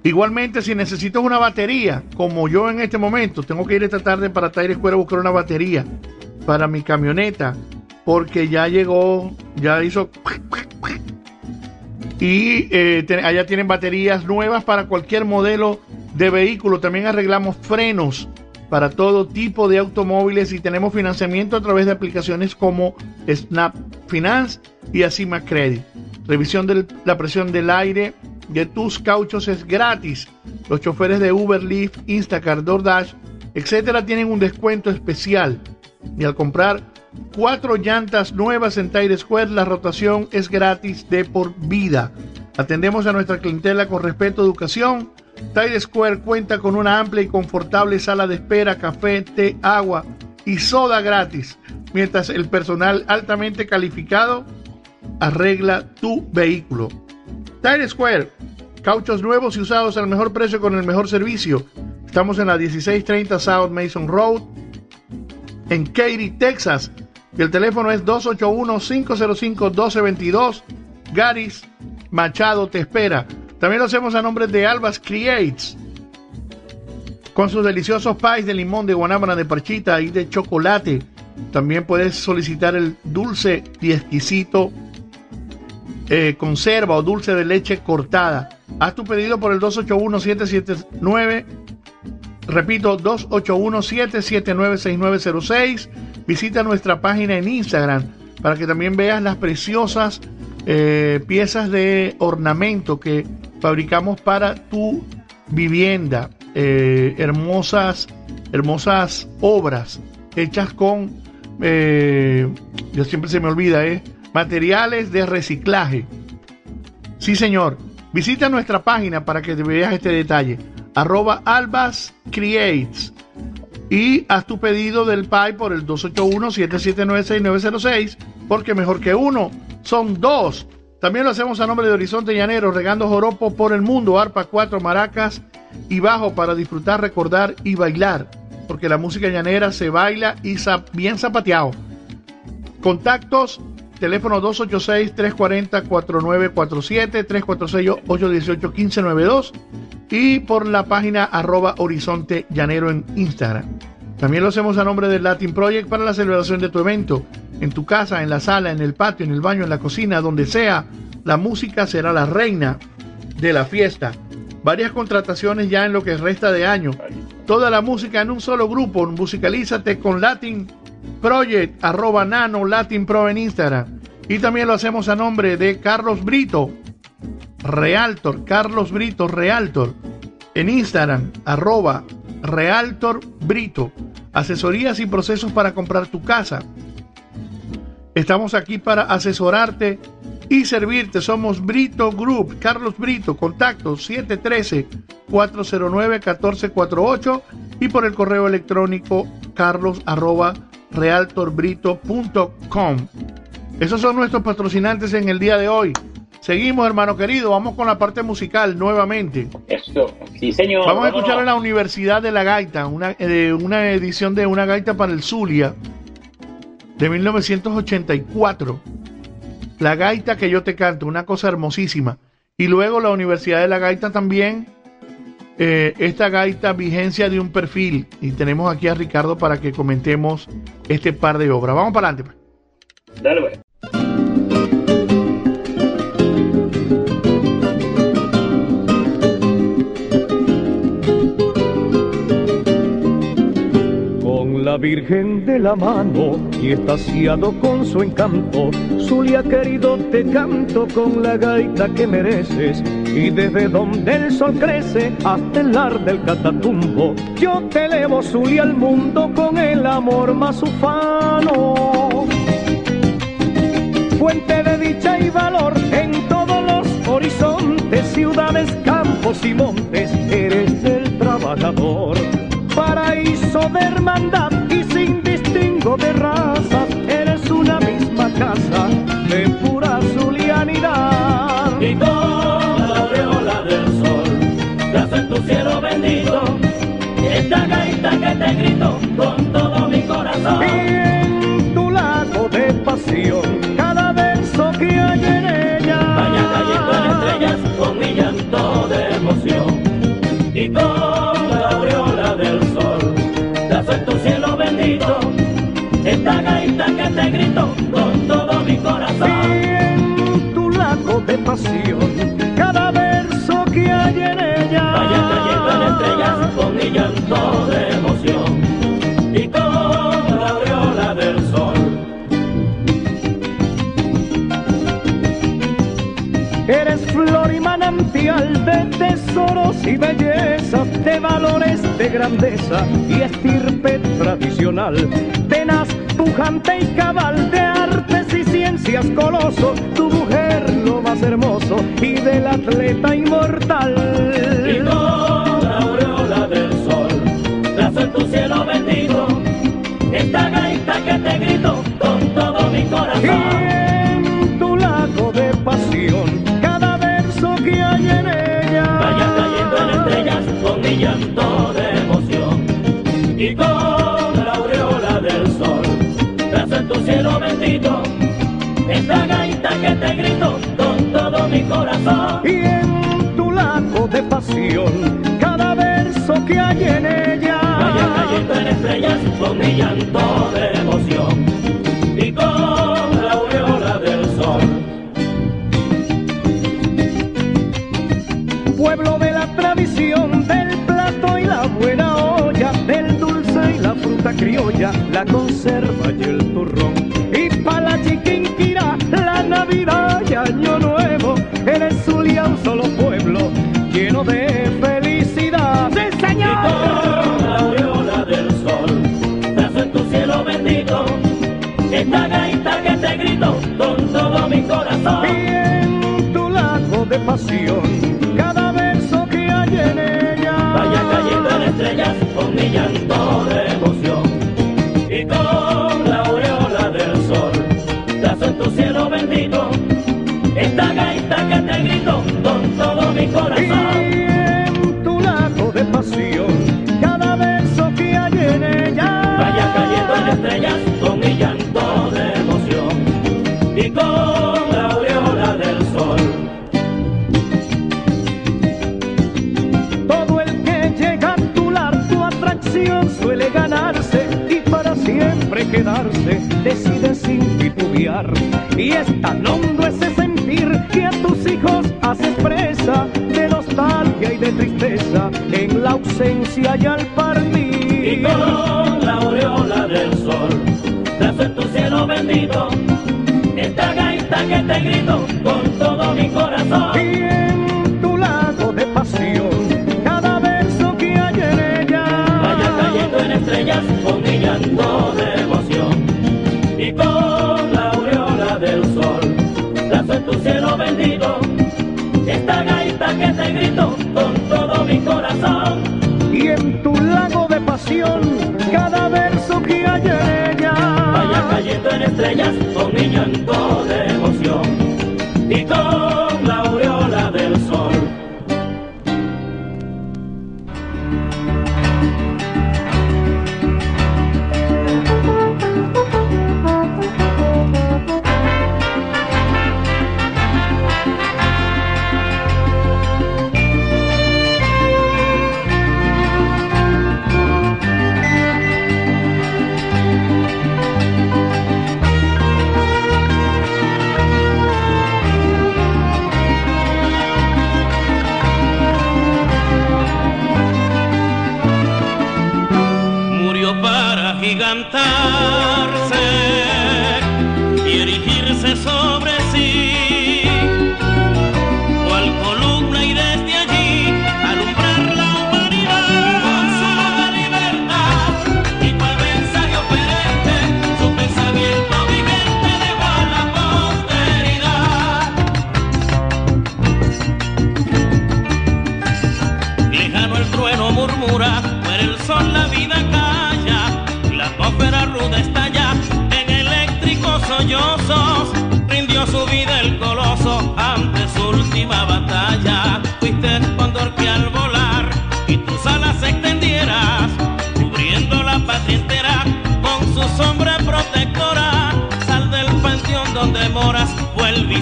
Igualmente, si necesitas una batería, como yo en este momento, tengo que ir esta tarde para Tire Square a buscar una batería para mi camioneta, porque ya llegó, ya hizo. Y eh, allá tienen baterías nuevas para cualquier modelo de vehículo. También arreglamos frenos para todo tipo de automóviles y tenemos financiamiento a través de aplicaciones como Snap Finance y Acima Credit. Revisión de la presión del aire de tus cauchos es gratis. Los choferes de Uber, Lyft, Instacart, DoorDash, etcétera, tienen un descuento especial. Y al comprar cuatro llantas nuevas en Tire Square, la rotación es gratis de por vida. Atendemos a nuestra clientela con respeto, educación. Tire Square cuenta con una amplia y confortable sala de espera, café, té, agua y soda gratis, mientras el personal altamente calificado arregla tu vehículo. Tire Square, cauchos nuevos y usados al mejor precio con el mejor servicio. Estamos en la 1630 South Mason Road, en Katy, Texas. Y el teléfono es 281-505-1222. Garis Machado te espera. También lo hacemos a nombre de Albas Creates. Con sus deliciosos pies de limón, de guanábana, de parchita y de chocolate. También puedes solicitar el dulce y exquisito eh, conserva o dulce de leche cortada. Haz tu pedido por el 281-779. Repito, 281-779-6906. Visita nuestra página en Instagram para que también veas las preciosas eh, piezas de ornamento que fabricamos para tu vivienda. Eh, hermosas, hermosas obras hechas con, yo siempre se me olvida, eh, materiales de reciclaje. Sí, señor. Visita nuestra página para que te veas este detalle. Arroba Albas. Y haz tu pedido del PAI por el 281-779-6906. Porque mejor que uno, son dos. También lo hacemos a nombre de Horizonte Llanero, regando joropo por el mundo, arpa, cuatro maracas y bajo para disfrutar, recordar y bailar. Porque la música llanera se baila y bien zapateado. Contactos, teléfono 286-340-4947, 346-818-1592 y por la página arroba Horizonte Llanero en Instagram. También lo hacemos a nombre del Latin Project para la celebración de tu evento. En tu casa, en la sala, en el patio, en el baño, en la cocina, donde sea, la música será la reina de la fiesta. Varias contrataciones ya en lo que resta de año. Toda la música en un solo grupo. Musicalízate con Latin Project, arroba nano Latin Pro en Instagram. Y también lo hacemos a nombre de Carlos Brito, Realtor, Carlos Brito Realtor, en Instagram, arroba Realtor Brito. Asesorías y procesos para comprar tu casa. Estamos aquí para asesorarte y servirte. Somos Brito Group, Carlos Brito, contacto 713-409-1448 y por el correo electrónico carlos arroba realtorbrito.com. Esos son nuestros patrocinantes en el día de hoy. Seguimos, hermano querido, vamos con la parte musical nuevamente. Esto, sí, señor. Vamos a escuchar a la Universidad de la Gaita, una, eh, una edición de una gaita para el Zulia de 1984. La gaita que yo te canto, una cosa hermosísima. Y luego la Universidad de la Gaita también, eh, esta gaita vigencia de un perfil. Y tenemos aquí a Ricardo para que comentemos este par de obras. Vamos para adelante. pues. Dale, pues. Virgen de la mano y estaciado con su encanto, Zulia querido te canto con la gaita que mereces y desde donde el sol crece hasta el lar del catatumbo, yo te elevo Zulia al mundo con el amor más ufano. Fuente de dicha y valor en todos los horizontes, ciudades, campos y montes, eres el trabajador. de hermandad de razas, eres una misma casa de pura zulianidad. Y con la aureola del sol, trazo en tu cielo bendito, esta gaita que te grito con todo mi corazón. Y en tu lago de pasión, cada verso que hay en ella, Vaya cayendo en estrellas con mi llanto de gaita que te grito con todo mi corazón. en tu lago de pasión, cada verso que hay en ella, Vaya cayendo en estrellas con mi llanto de emoción. Y con la aureola del sol. Eres flor y manantial de tesoros y bellezas, de valores de grandeza y estirpe tradicional. Tenaz, pujante y cabal de artes y ciencias coloso, tu mujer lo más hermoso y del atleta inmortal. Y con la aureola del sol, trazo en tu cielo bendito, esta gaita que te grito con todo mi Y corazón. en tu lago de pasión, cada verso que hay en ella, Vaya cayendo en estrellas con mi llanto mi corazón. y en tu lago de pasión, cada verso que hay en ella. Vaya cayendo en estrellas con mi llanto de emoción. Y con la aureola del sol. pueblo de la tradición del plato y la buena olla, del dulce y la fruta criolla, la conserva y el esta gaita que te grito con todo mi Y corazón. en tu lago de pasión, Y es tan hondo ese sentir que a tus hijos haces presa de nostalgia y de tristeza en la ausencia y al Y partir. con la aureola del sol, trazo en tu cielo bendito, esta gaita que te grito estrellas con para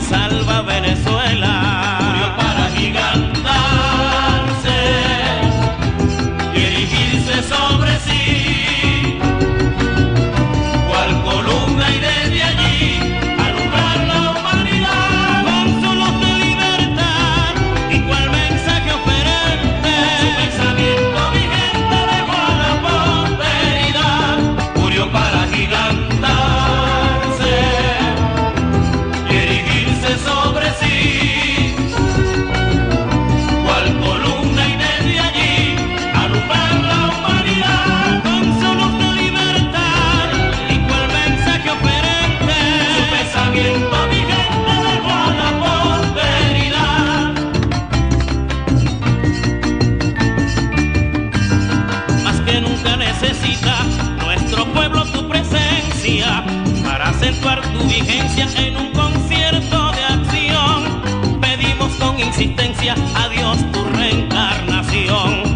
salva Venezuela. Pedimos con insistencia a Dios tu reencarnación.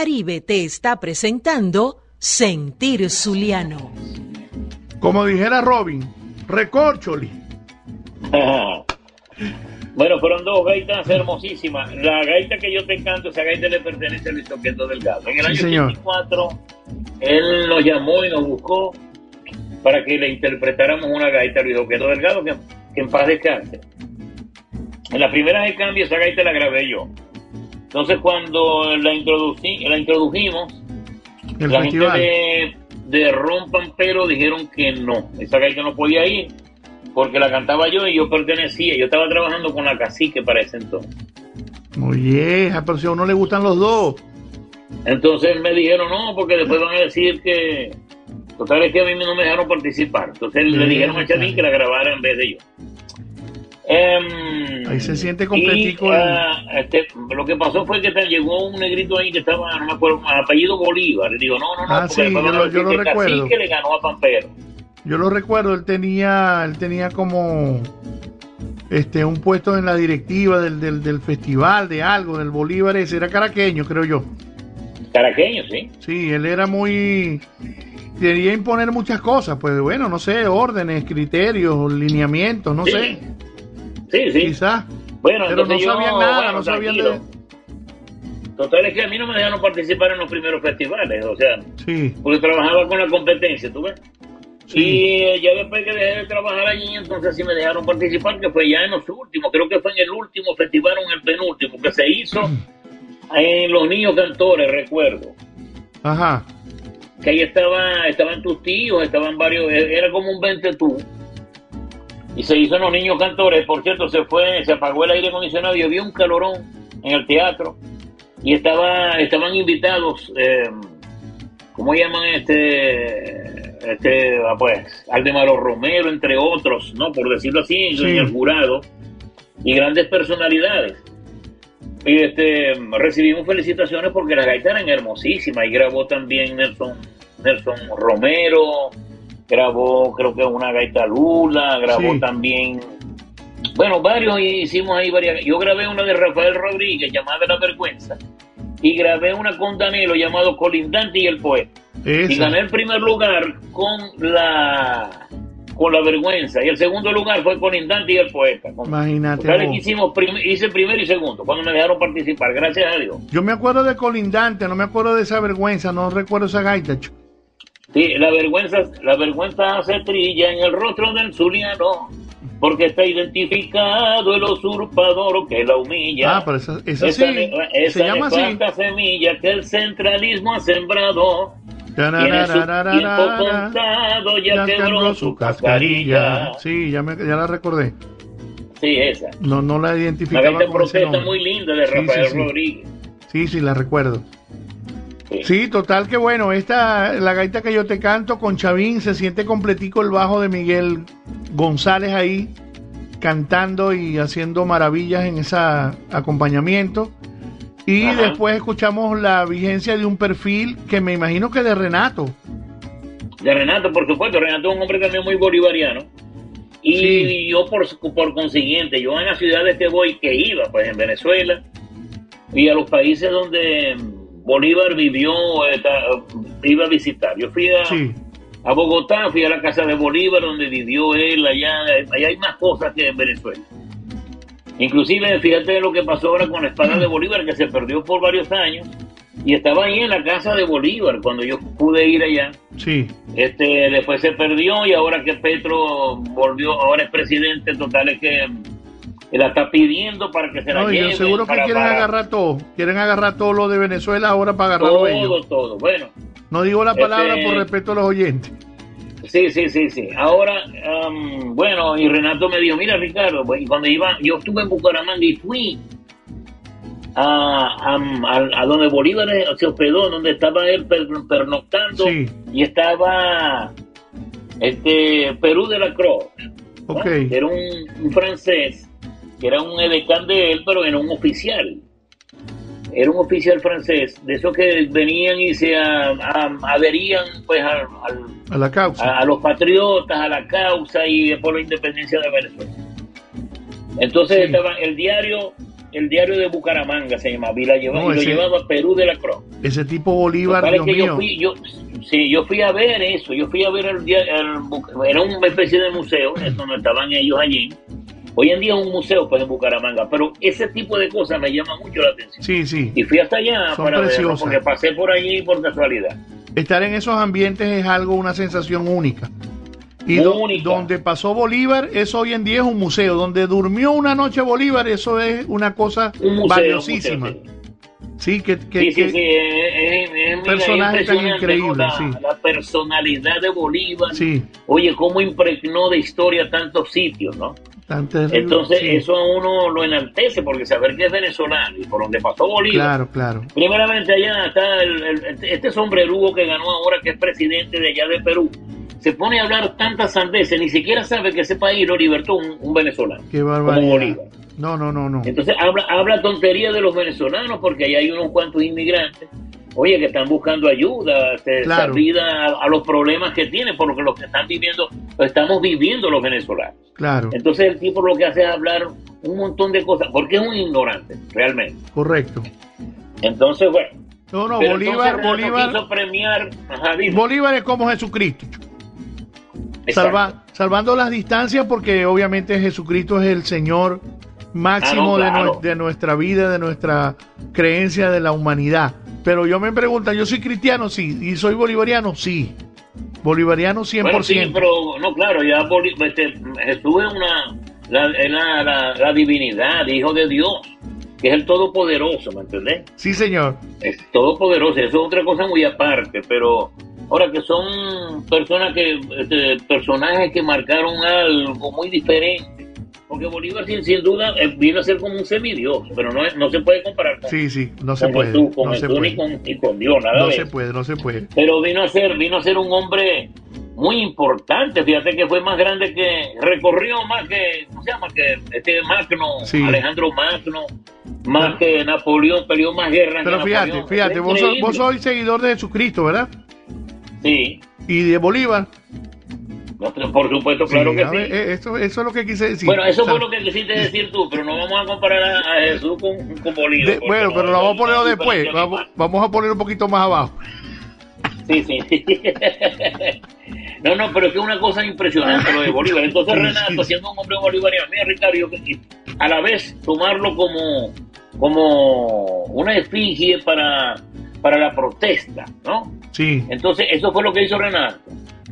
Caribe te está presentando Sentir Zuliano. Como dijera Robin, recorcholi. Bueno, fueron dos gaitas hermosísimas. La gaita que yo te canto, esa gaita le pertenece a Luis Toqueto Delgado. En el Sí, año señor. 84, él nos llamó y nos buscó para que le interpretáramos una gaita a Luis Toqueto Delgado, que, que en paz descanse. En las primeras de cambio, esa gaita la grabé yo. Entonces, cuando la, introducí, la introdujimos, El la festival. gente de, de Rompan Pero dijeron que no, esa gaita no podía ir porque la cantaba yo y yo pertenecía, yo estaba trabajando con la cacique para ese entonces. Oye, ah, pero si a uno le gustan los dos. Entonces me dijeron no, porque después van a decir que, total es que a mí no me dejaron participar. Entonces le dijeron a Chavín que la grabara en vez de yo. Em, Ahí se siente y, completico. el- ah, este, lo que pasó fue que llegó un negrito ahí que estaba, no me acuerdo, apellido Bolívar. Le digo, no, no, no, Ah, sí, yo lo- decir yo lo que recuerdo. Cacique le ganó a Pampero. Yo lo recuerdo, él tenía, él tenía como este un puesto en la directiva del, del, del festival de algo, del Bolívar ese, era caraqueño, creo yo. Caraqueño, sí. Sí, él era muy quería imponer muchas cosas, pues bueno, no sé, órdenes, criterios, lineamientos, no Sí. sé. Sí, sí. Quizás. Bueno, pero no entonces yo, sabían nada, bueno, no sabían de. Total es que a mí no me dejaron participar en los primeros festivales, o sea, Sí. porque trabajaba con la competencia, ¿tú ves? Y eh, ya después que dejé de trabajar allí, entonces sí me dejaron participar, que fue ya en los últimos, creo que fue en el último festival o en el penúltimo, que se hizo en Los Niños Cantores, recuerdo. Ajá. Que ahí estaba, estaban tus tíos, estaban varios, e- era como un 20 tú. Y se hizo Los Niños Cantores, por cierto, se fue, se apagó el aire acondicionado y había un calorón en el teatro. Y estaba, estaban invitados, eh, ¿cómo llaman este? este ah, pues, Aldemaro Romero, entre otros, ¿no? Por decirlo así, en el jurado. Y grandes personalidades. Y este, recibimos felicitaciones porque las gaitas eran hermosísimas. Y grabó también Nelson, Nelson Romero, grabó creo que una gaita Lula, grabó Sí. también, bueno, varios hicimos ahí varias. Yo grabé una de Rafael Rodríguez llamada La Vergüenza. Y grabé una con Danilo llamado Colindante y el Poeta. Esa. Y gané el primer lugar con la con la vergüenza. Y el segundo lugar fue con Indante y el poeta. Con- Imagínate. Vos. hicimos prim- hice primero y segundo cuando me dejaron participar, gracias a Dios. Yo me acuerdo de Colindante, no me acuerdo de esa vergüenza, no recuerdo esa gaita. Sí, la vergüenza, la vergüenza se trilla en el rostro del zuliano, porque está identificado el usurpador que la humilla. Ah, pero esa, esa esa sí, esa se llama así. semilla que el centralismo ha sembrado. Tiene su tiempo contado, ya, ya quebró su cascarilla. Sí, ya, me, ya la recordé. Sí, esa. No, no la identificaba gaita con ese protesta nombre. muy linda de Rafael sí, sí. Rodríguez. Sí, sí, la recuerdo. Sí, total que bueno, esta, la gaita que yo te canto con Chavín, se siente completico el bajo de Miguel González ahí, cantando y haciendo maravillas en ese acompañamiento. Y Ajá. después escuchamos la vigencia de un perfil que me imagino que de Renato. De Renato, por supuesto, Renato es un hombre también muy bolivariano. Y yo, por, por consiguiente, yo en las ciudades que voy, que iba, pues en Venezuela, y a los países donde Bolívar vivió, eh, iba a visitar. Yo fui a, a Bogotá, fui a la casa de Bolívar, donde vivió él, allá, allá hay más cosas que en Venezuela. Inclusive, fíjate lo que pasó ahora con la espada de Bolívar, que se perdió por varios años, y estaba ahí en la casa de Bolívar cuando yo pude ir allá. Sí. Este, después se perdió y ahora que Petro volvió, ahora es presidente, total es que la está pidiendo para que se la No, yo lleven. seguro que para- quieren para- agarrar todo. Quieren agarrar todo lo de Venezuela ahora para agarrarlo todo, ellos. todo. Bueno, No digo la palabra Este- por respeto a los oyentes. sí, sí, sí, sí. Ahora, am, bueno, y Renato me dijo, mira Ricardo, pues, y cuando iba, yo estuve en Bucaramanga y fui a, a, donde Bolívar se hospedó, donde estaba él per- pernoctando y estaba este Perú de la Cruz. ¿no? Ok. que era un, un francés, que era un edecán de él, pero era un oficial. Era un oficial francés, de esos que venían y se a- a- adherían pues al- al- A la causa. a, a los patriotas, a la causa y por la independencia de Venezuela. Entonces estaba el diario, el diario de Bucaramanga se llamaba, y, la llevaba, No, y lo llevaba Perú de la Cruz. Ese tipo Bolívar, Dios que yo mío. fui, yo, sí, yo fui a ver eso, yo fui a ver el, dia- el era una especie de museo, es donde estaban ellos allí. Hoy en día es un museo pues en Bucaramanga, pero ese tipo de cosas me llama mucho la atención. Sí, sí. Y fui hasta allá Son para verlo, porque pasé por allí por casualidad. Estar en esos ambientes es algo, una sensación única. Y do- donde pasó Bolívar, eso hoy en día es un museo. Donde durmió una noche Bolívar, eso es una cosa Un museo, valiosísima. un museo, Sí, que, que- sí, sí, que- sí, es, es- es- mira, Personaje es tan increíble, la, sí. la personalidad de Bolívar. Sí. Oye, cómo impregnó de historia tantos sitios, ¿no? tan terrible, Entonces, sí. eso a uno lo enaltece, porque saber que es venezolano y por donde pasó Bolívar. Claro, claro. Primeramente, allá está el, el- este sombrerugo que ganó ahora, que es presidente de allá de Perú. Se pone a hablar tantas sandeces, ni siquiera sabe que ese país lo libertó un, un venezolano. Qué Como barbaridad. Bolívar. No, no, no, no. Entonces habla, habla tontería de los venezolanos porque ahí hay unos cuantos inmigrantes, oye, que están buscando ayuda, Claro. salida a, a los problemas que tienen, porque lo que están viviendo, lo estamos viviendo los venezolanos. Claro, Entonces el tipo lo que hace es hablar un montón de cosas, porque es un ignorante, realmente. correcto. Entonces, bueno. No, no, Bolívar, Bolívar, premiar, ajá. Bolívar es como Jesucristo. Salva- salvando las distancias porque obviamente Jesucristo es el Señor máximo Ah, de, nuestra vida, de nuestra creencia de la humanidad. Pero yo me pregunto, ¿yo soy cristiano? Sí. ¿Y soy bolivariano? Sí. Bolivariano 100%. Bueno, sí, pero no, claro, ya este, Jesús es una la, la, la- la divinidad, hijo de Dios, que es el todopoderoso, ¿me entendés? Sí, señor. Es todopoderoso, eso es otra cosa muy aparte, pero ahora que son personas que, este, personajes que marcaron algo muy diferente, porque Bolívar sin, sin duda eh, vino a ser como un semidios, pero no, no se puede comparar con, Sí, sí, no se con puede. Jesús, con No se Jesús puede. con, ni con Dios, nada No de se eso puede, no se puede. pero vino a ser vino a ser un hombre muy importante fíjate que fue más grande que recorrió más que ¿cómo se llama? que este Magno Sí. Alejandro Magno más que Napoleón peleó más guerras Pero que fíjate, Napoleón. fíjate, vos, vos sois seguidor de Jesucristo, ¿verdad? sí Y de Bolívar. por supuesto claro Sí, que sí eh, eso, eso es lo que quise decir. bueno eso O sea, fue lo que quisiste decir tú pero no vamos a comparar a, Jesús con, con Bolívar bueno, no, pero lo vamos a no, después. Vamos, vamos a poner un poquito más abajo. Sí, sí. No, no, pero es que es una cosa impresionante lo de Bolívar. Entonces Renato, siendo un hombre bolivariano, mira Ricardo, a la vez tomarlo como, como una efigie para, para la protesta, ¿no? Sí, Entonces eso fue lo que hizo Renato.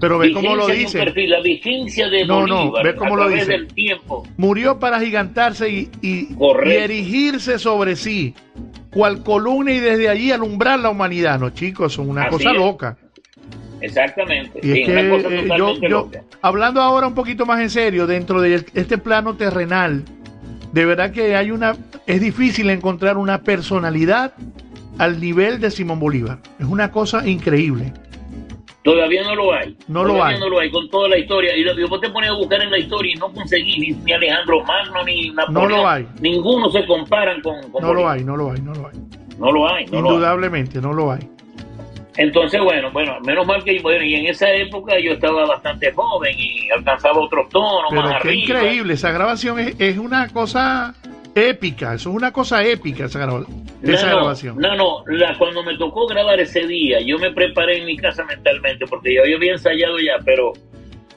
Pero ve cómo lo dice. perfil, la vigencia de No, no, Bolívar ve cómo a lo dice. del tiempo. Murió para gigantarse y, y, erigirse sobre sí, cual columna y desde allí alumbrar la humanidad. No, chicos, son una Así cosa es. loca. Exactamente. Y sí, es una que cosa eh, yo, yo- loca. hablando ahora un poquito más en serio, dentro de este plano terrenal, de verdad que hay una, es difícil encontrar una personalidad al nivel de Simón Bolívar. Es una cosa increíble. Todavía no lo hay. No lo Todavía hay. no lo hay con toda la historia. Y lo- y vos te pones a buscar en la historia y no conseguís ni, ni Alejandro Magno ni Napoleón. lo hay. Ninguno se comparan con, con No lo hay, no lo hay, no lo hay. No lo hay. No lo hay. Indudablemente, no lo hay. Entonces, bueno, bueno, menos mal que bueno, y en esa época yo estaba bastante joven y alcanzaba otros tonos Pero más qué arriba. increíble, esa grabación es, es una cosa épica, eso es una cosa épica esa, graba- esa no, grabación. No, no, la- cuando me tocó grabar ese día, yo me preparé en mi casa mentalmente, porque yo, yo había ensayado ya, pero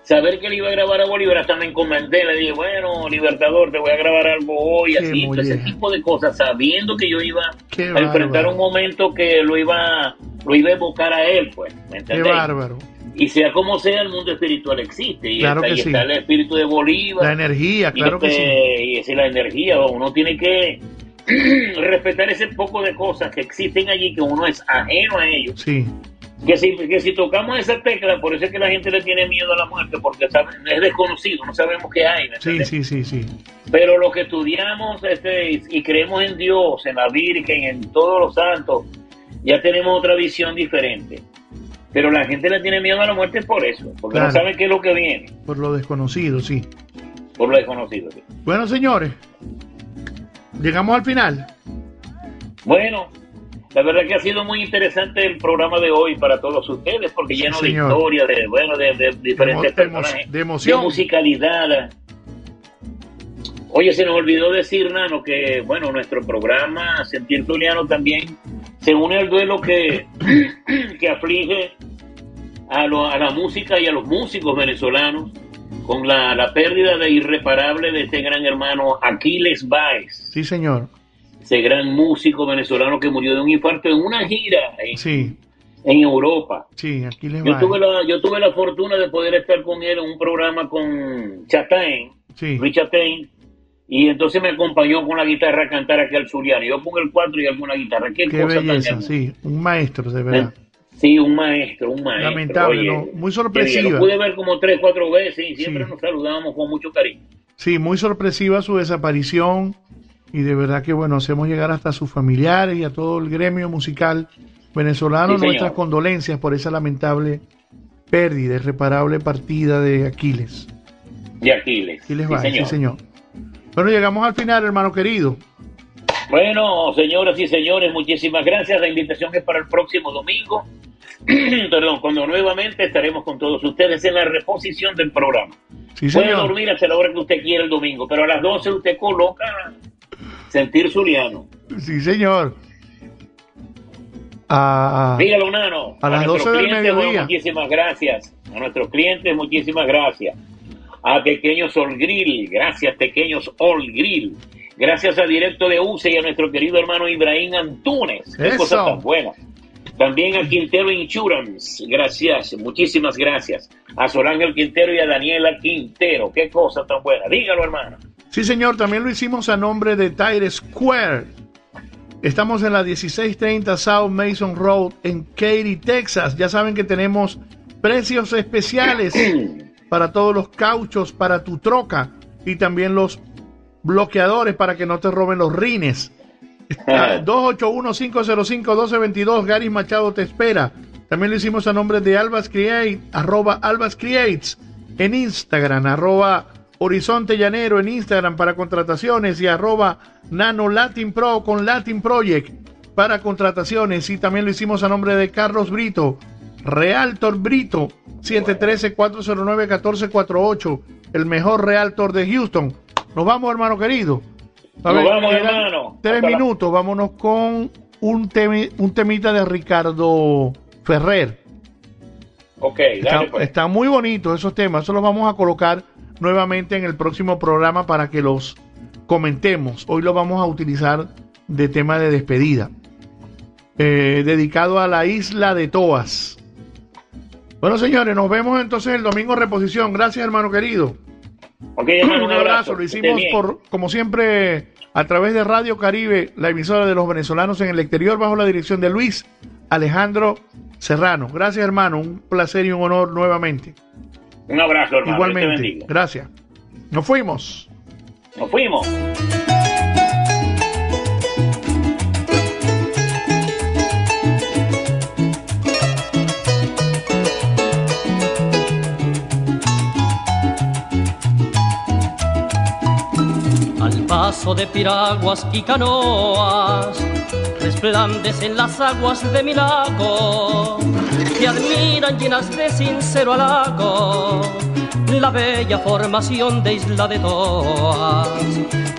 saber que le iba a grabar a Bolívar, hasta me encomendé, le dije, bueno, Libertador, te voy a grabar algo hoy, Qué así, ese tipo de cosas, sabiendo que yo iba Qué a enfrentar bárbaro. un momento que lo iba, lo iba a evocar a él, pues, ¿me Qué entendés? bárbaro. Y sea como sea, el mundo espiritual existe, y, Claro está, que y sí. está el espíritu de Bolívar. La energía, claro que sí. Y es la energía, uno tiene que respetar ese poco de cosas que existen allí, que uno es ajeno a ellos. Sí, Que si, que si tocamos esa tecla, por eso es que la gente le tiene miedo a la muerte, porque sabe- es desconocido, no sabemos qué hay. ¿me sí, sí, sí, sí. Pero los que estudiamos este, y creemos en Dios, en la Virgen, en todos los santos, ya tenemos otra visión diferente. Pero la gente le tiene miedo a la muerte por eso, porque Claro. no sabe qué es lo que viene, Por lo desconocido, sí. por lo desconocido. sí. Bueno, señores, llegamos al final. Bueno, la verdad que ha sido muy interesante el programa de hoy para todos ustedes, porque Sí, lleno de historia, de, bueno, de, de diferentes De de emo- personajes, de emoción. musicalidad. Oye, se nos olvidó decir, Nano, que, bueno, nuestro programa Sentir Juliano también se une al duelo que, que aflige a, lo- a la música y a los músicos venezolanos con la, la pérdida de irreparable de este gran hermano Aquiles Báez Sí, señor. ese gran músico venezolano que murió de un infarto en una gira en, Sí, en Europa. sí, aquí les Yo va. tuve, la, yo tuve la fortuna de poder estar con él en un programa con Chatain, Sí, y entonces me acompañó con la guitarra a cantar aquí al Zuliano. Yo pongo el cuatro y la guitarra. Qué, qué cosa tan belleza, sí. Un maestro, de verdad. Sí, un maestro, un maestro. Lamentable, Oye, ¿no? Muy sorpresiva. Lo pude ver como tres, cuatro veces y siempre Sí. nos saludábamos con mucho cariño. Sí, muy sorpresiva su desaparición y de verdad que bueno, hacemos llegar hasta a sus familiares y a todo el gremio musical venezolano Sí, nuestras condolencias por esa lamentable pérdida, irreparable partida de Aquiles. De Aquiles. Aquiles Sí, Báez, señor. sí, señor. Bueno, llegamos al final, hermano querido. Bueno, señoras y señores, muchísimas gracias. La invitación es para el próximo domingo. Perdón, cuando nuevamente estaremos con todos ustedes en la reposición del programa. Sí, Puede dormir hasta la hora que usted quiera el domingo, pero a las 12 usted coloca Sentir Zuliano. Sí, señor. Dígalo, Nano. a las nuestros 12 del clientes, bueno, mediodía. muchísimas gracias. A nuestros clientes, muchísimas gracias. A Pequeños All Grill, gracias Pequeños All Grill. Gracias a Directo de UCE y a nuestro querido hermano Ibrahim Antunes. Qué Eso. cosa tan buena. También a Quintero Insurance, gracias, muchísimas gracias. A Solángel Quintero y a Daniela Quintero, qué cosa tan buena. Dígalo, hermano. Sí, señor, también lo hicimos a nombre de Tire Square. Estamos en la 1630 South Mason Road en Katy, Texas. Ya saben que tenemos precios especiales para todos los cauchos, para tu troca y también los bloqueadores para que no te roben los rines. Ah, 281-505-1222, Gary Machado te espera. También lo hicimos a nombre de Albas Create, arroba Albas Creates en Instagram, arroba Horizonte Llanero en Instagram para contrataciones y arroba Nano Latin Pro con Latin Project para contrataciones. Y también lo hicimos a nombre de Carlos Brito, Realtor Brito, 713-409-1448, el mejor Realtor de Houston. Nos vamos, hermano querido. A Nos vamos, quedan hermano. Tres Hasta la- minutos, vámonos con un, temi- un temita de Ricardo Ferrer. Ok, Está, dale pues. está muy bonito esos temas. Eso los vamos a colocar nuevamente en el próximo programa para que los comentemos. Hoy lo vamos a utilizar de tema de despedida. Eh, dedicado a la isla de Toas. Bueno, señores, nos vemos entonces el domingo en reposición. Gracias, hermano querido. Ok, hermano, un abrazo. Lo que esté hicimos por, como siempre, a través de Radio Caribe, la emisora de los venezolanos en el exterior, bajo la dirección de Luis Alejandro Serrano. Gracias, hermano. Un placer y un honor nuevamente. Un abrazo, hermano. Igualmente. Gracias. Nos fuimos. Nos fuimos. Paso de piraguas y canoas, resplandecen las aguas de mi lago, que admiran llenas de sincero halago la bella formación de Isla de Toas,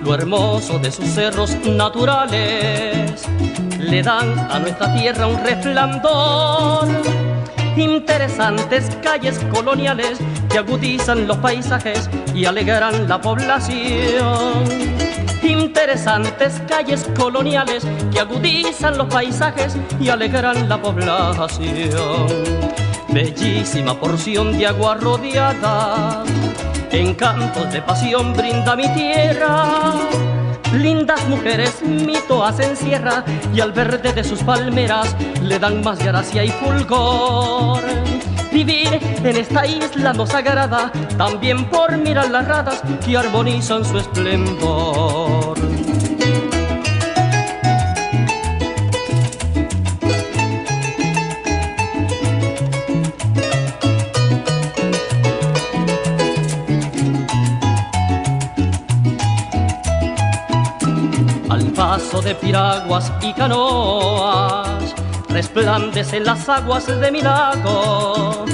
lo hermoso de sus cerros naturales, le dan a nuestra tierra un resplandor interesantes calles coloniales que agudizan los paisajes y alegran la población. Interesantes calles coloniales que agudizan los paisajes y alegran la población. Bellísima porción de agua rodeada, encantos de pasión brinda mi tierra. Lindas mujeres mito hacen sierra y al verde de sus palmeras le dan más gracia y fulgor. Vivir en esta isla nos agrada también por mirar las radas que armonizan su esplendor. Paso de piraguas y canoas, resplandecen las aguas de mi lago,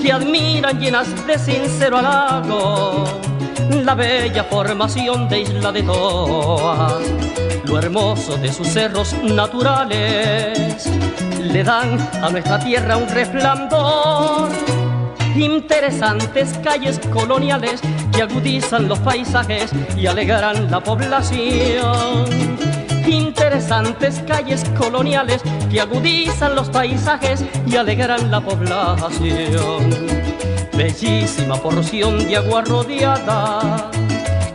que admiran llenas de sincero halago la bella formación de Isla de Toas, lo hermoso de sus cerros naturales, le dan a nuestra tierra un resplandor. Interesantes calles coloniales que agudizan los paisajes y alegran la población. Interesantes calles coloniales que agudizan los paisajes y alegran la población. Bellísima porción de agua rodeada,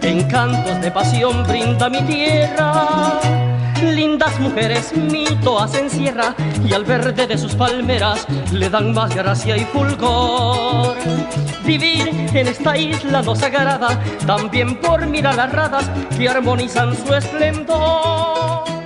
encantos de pasión brinda mi tierra. Lindas mujeres mito hacen sierra y al verde de sus palmeras le dan más gracia y fulgor. Vivir en esta isla nos agrada también por mirar las radas que armonizan su esplendor.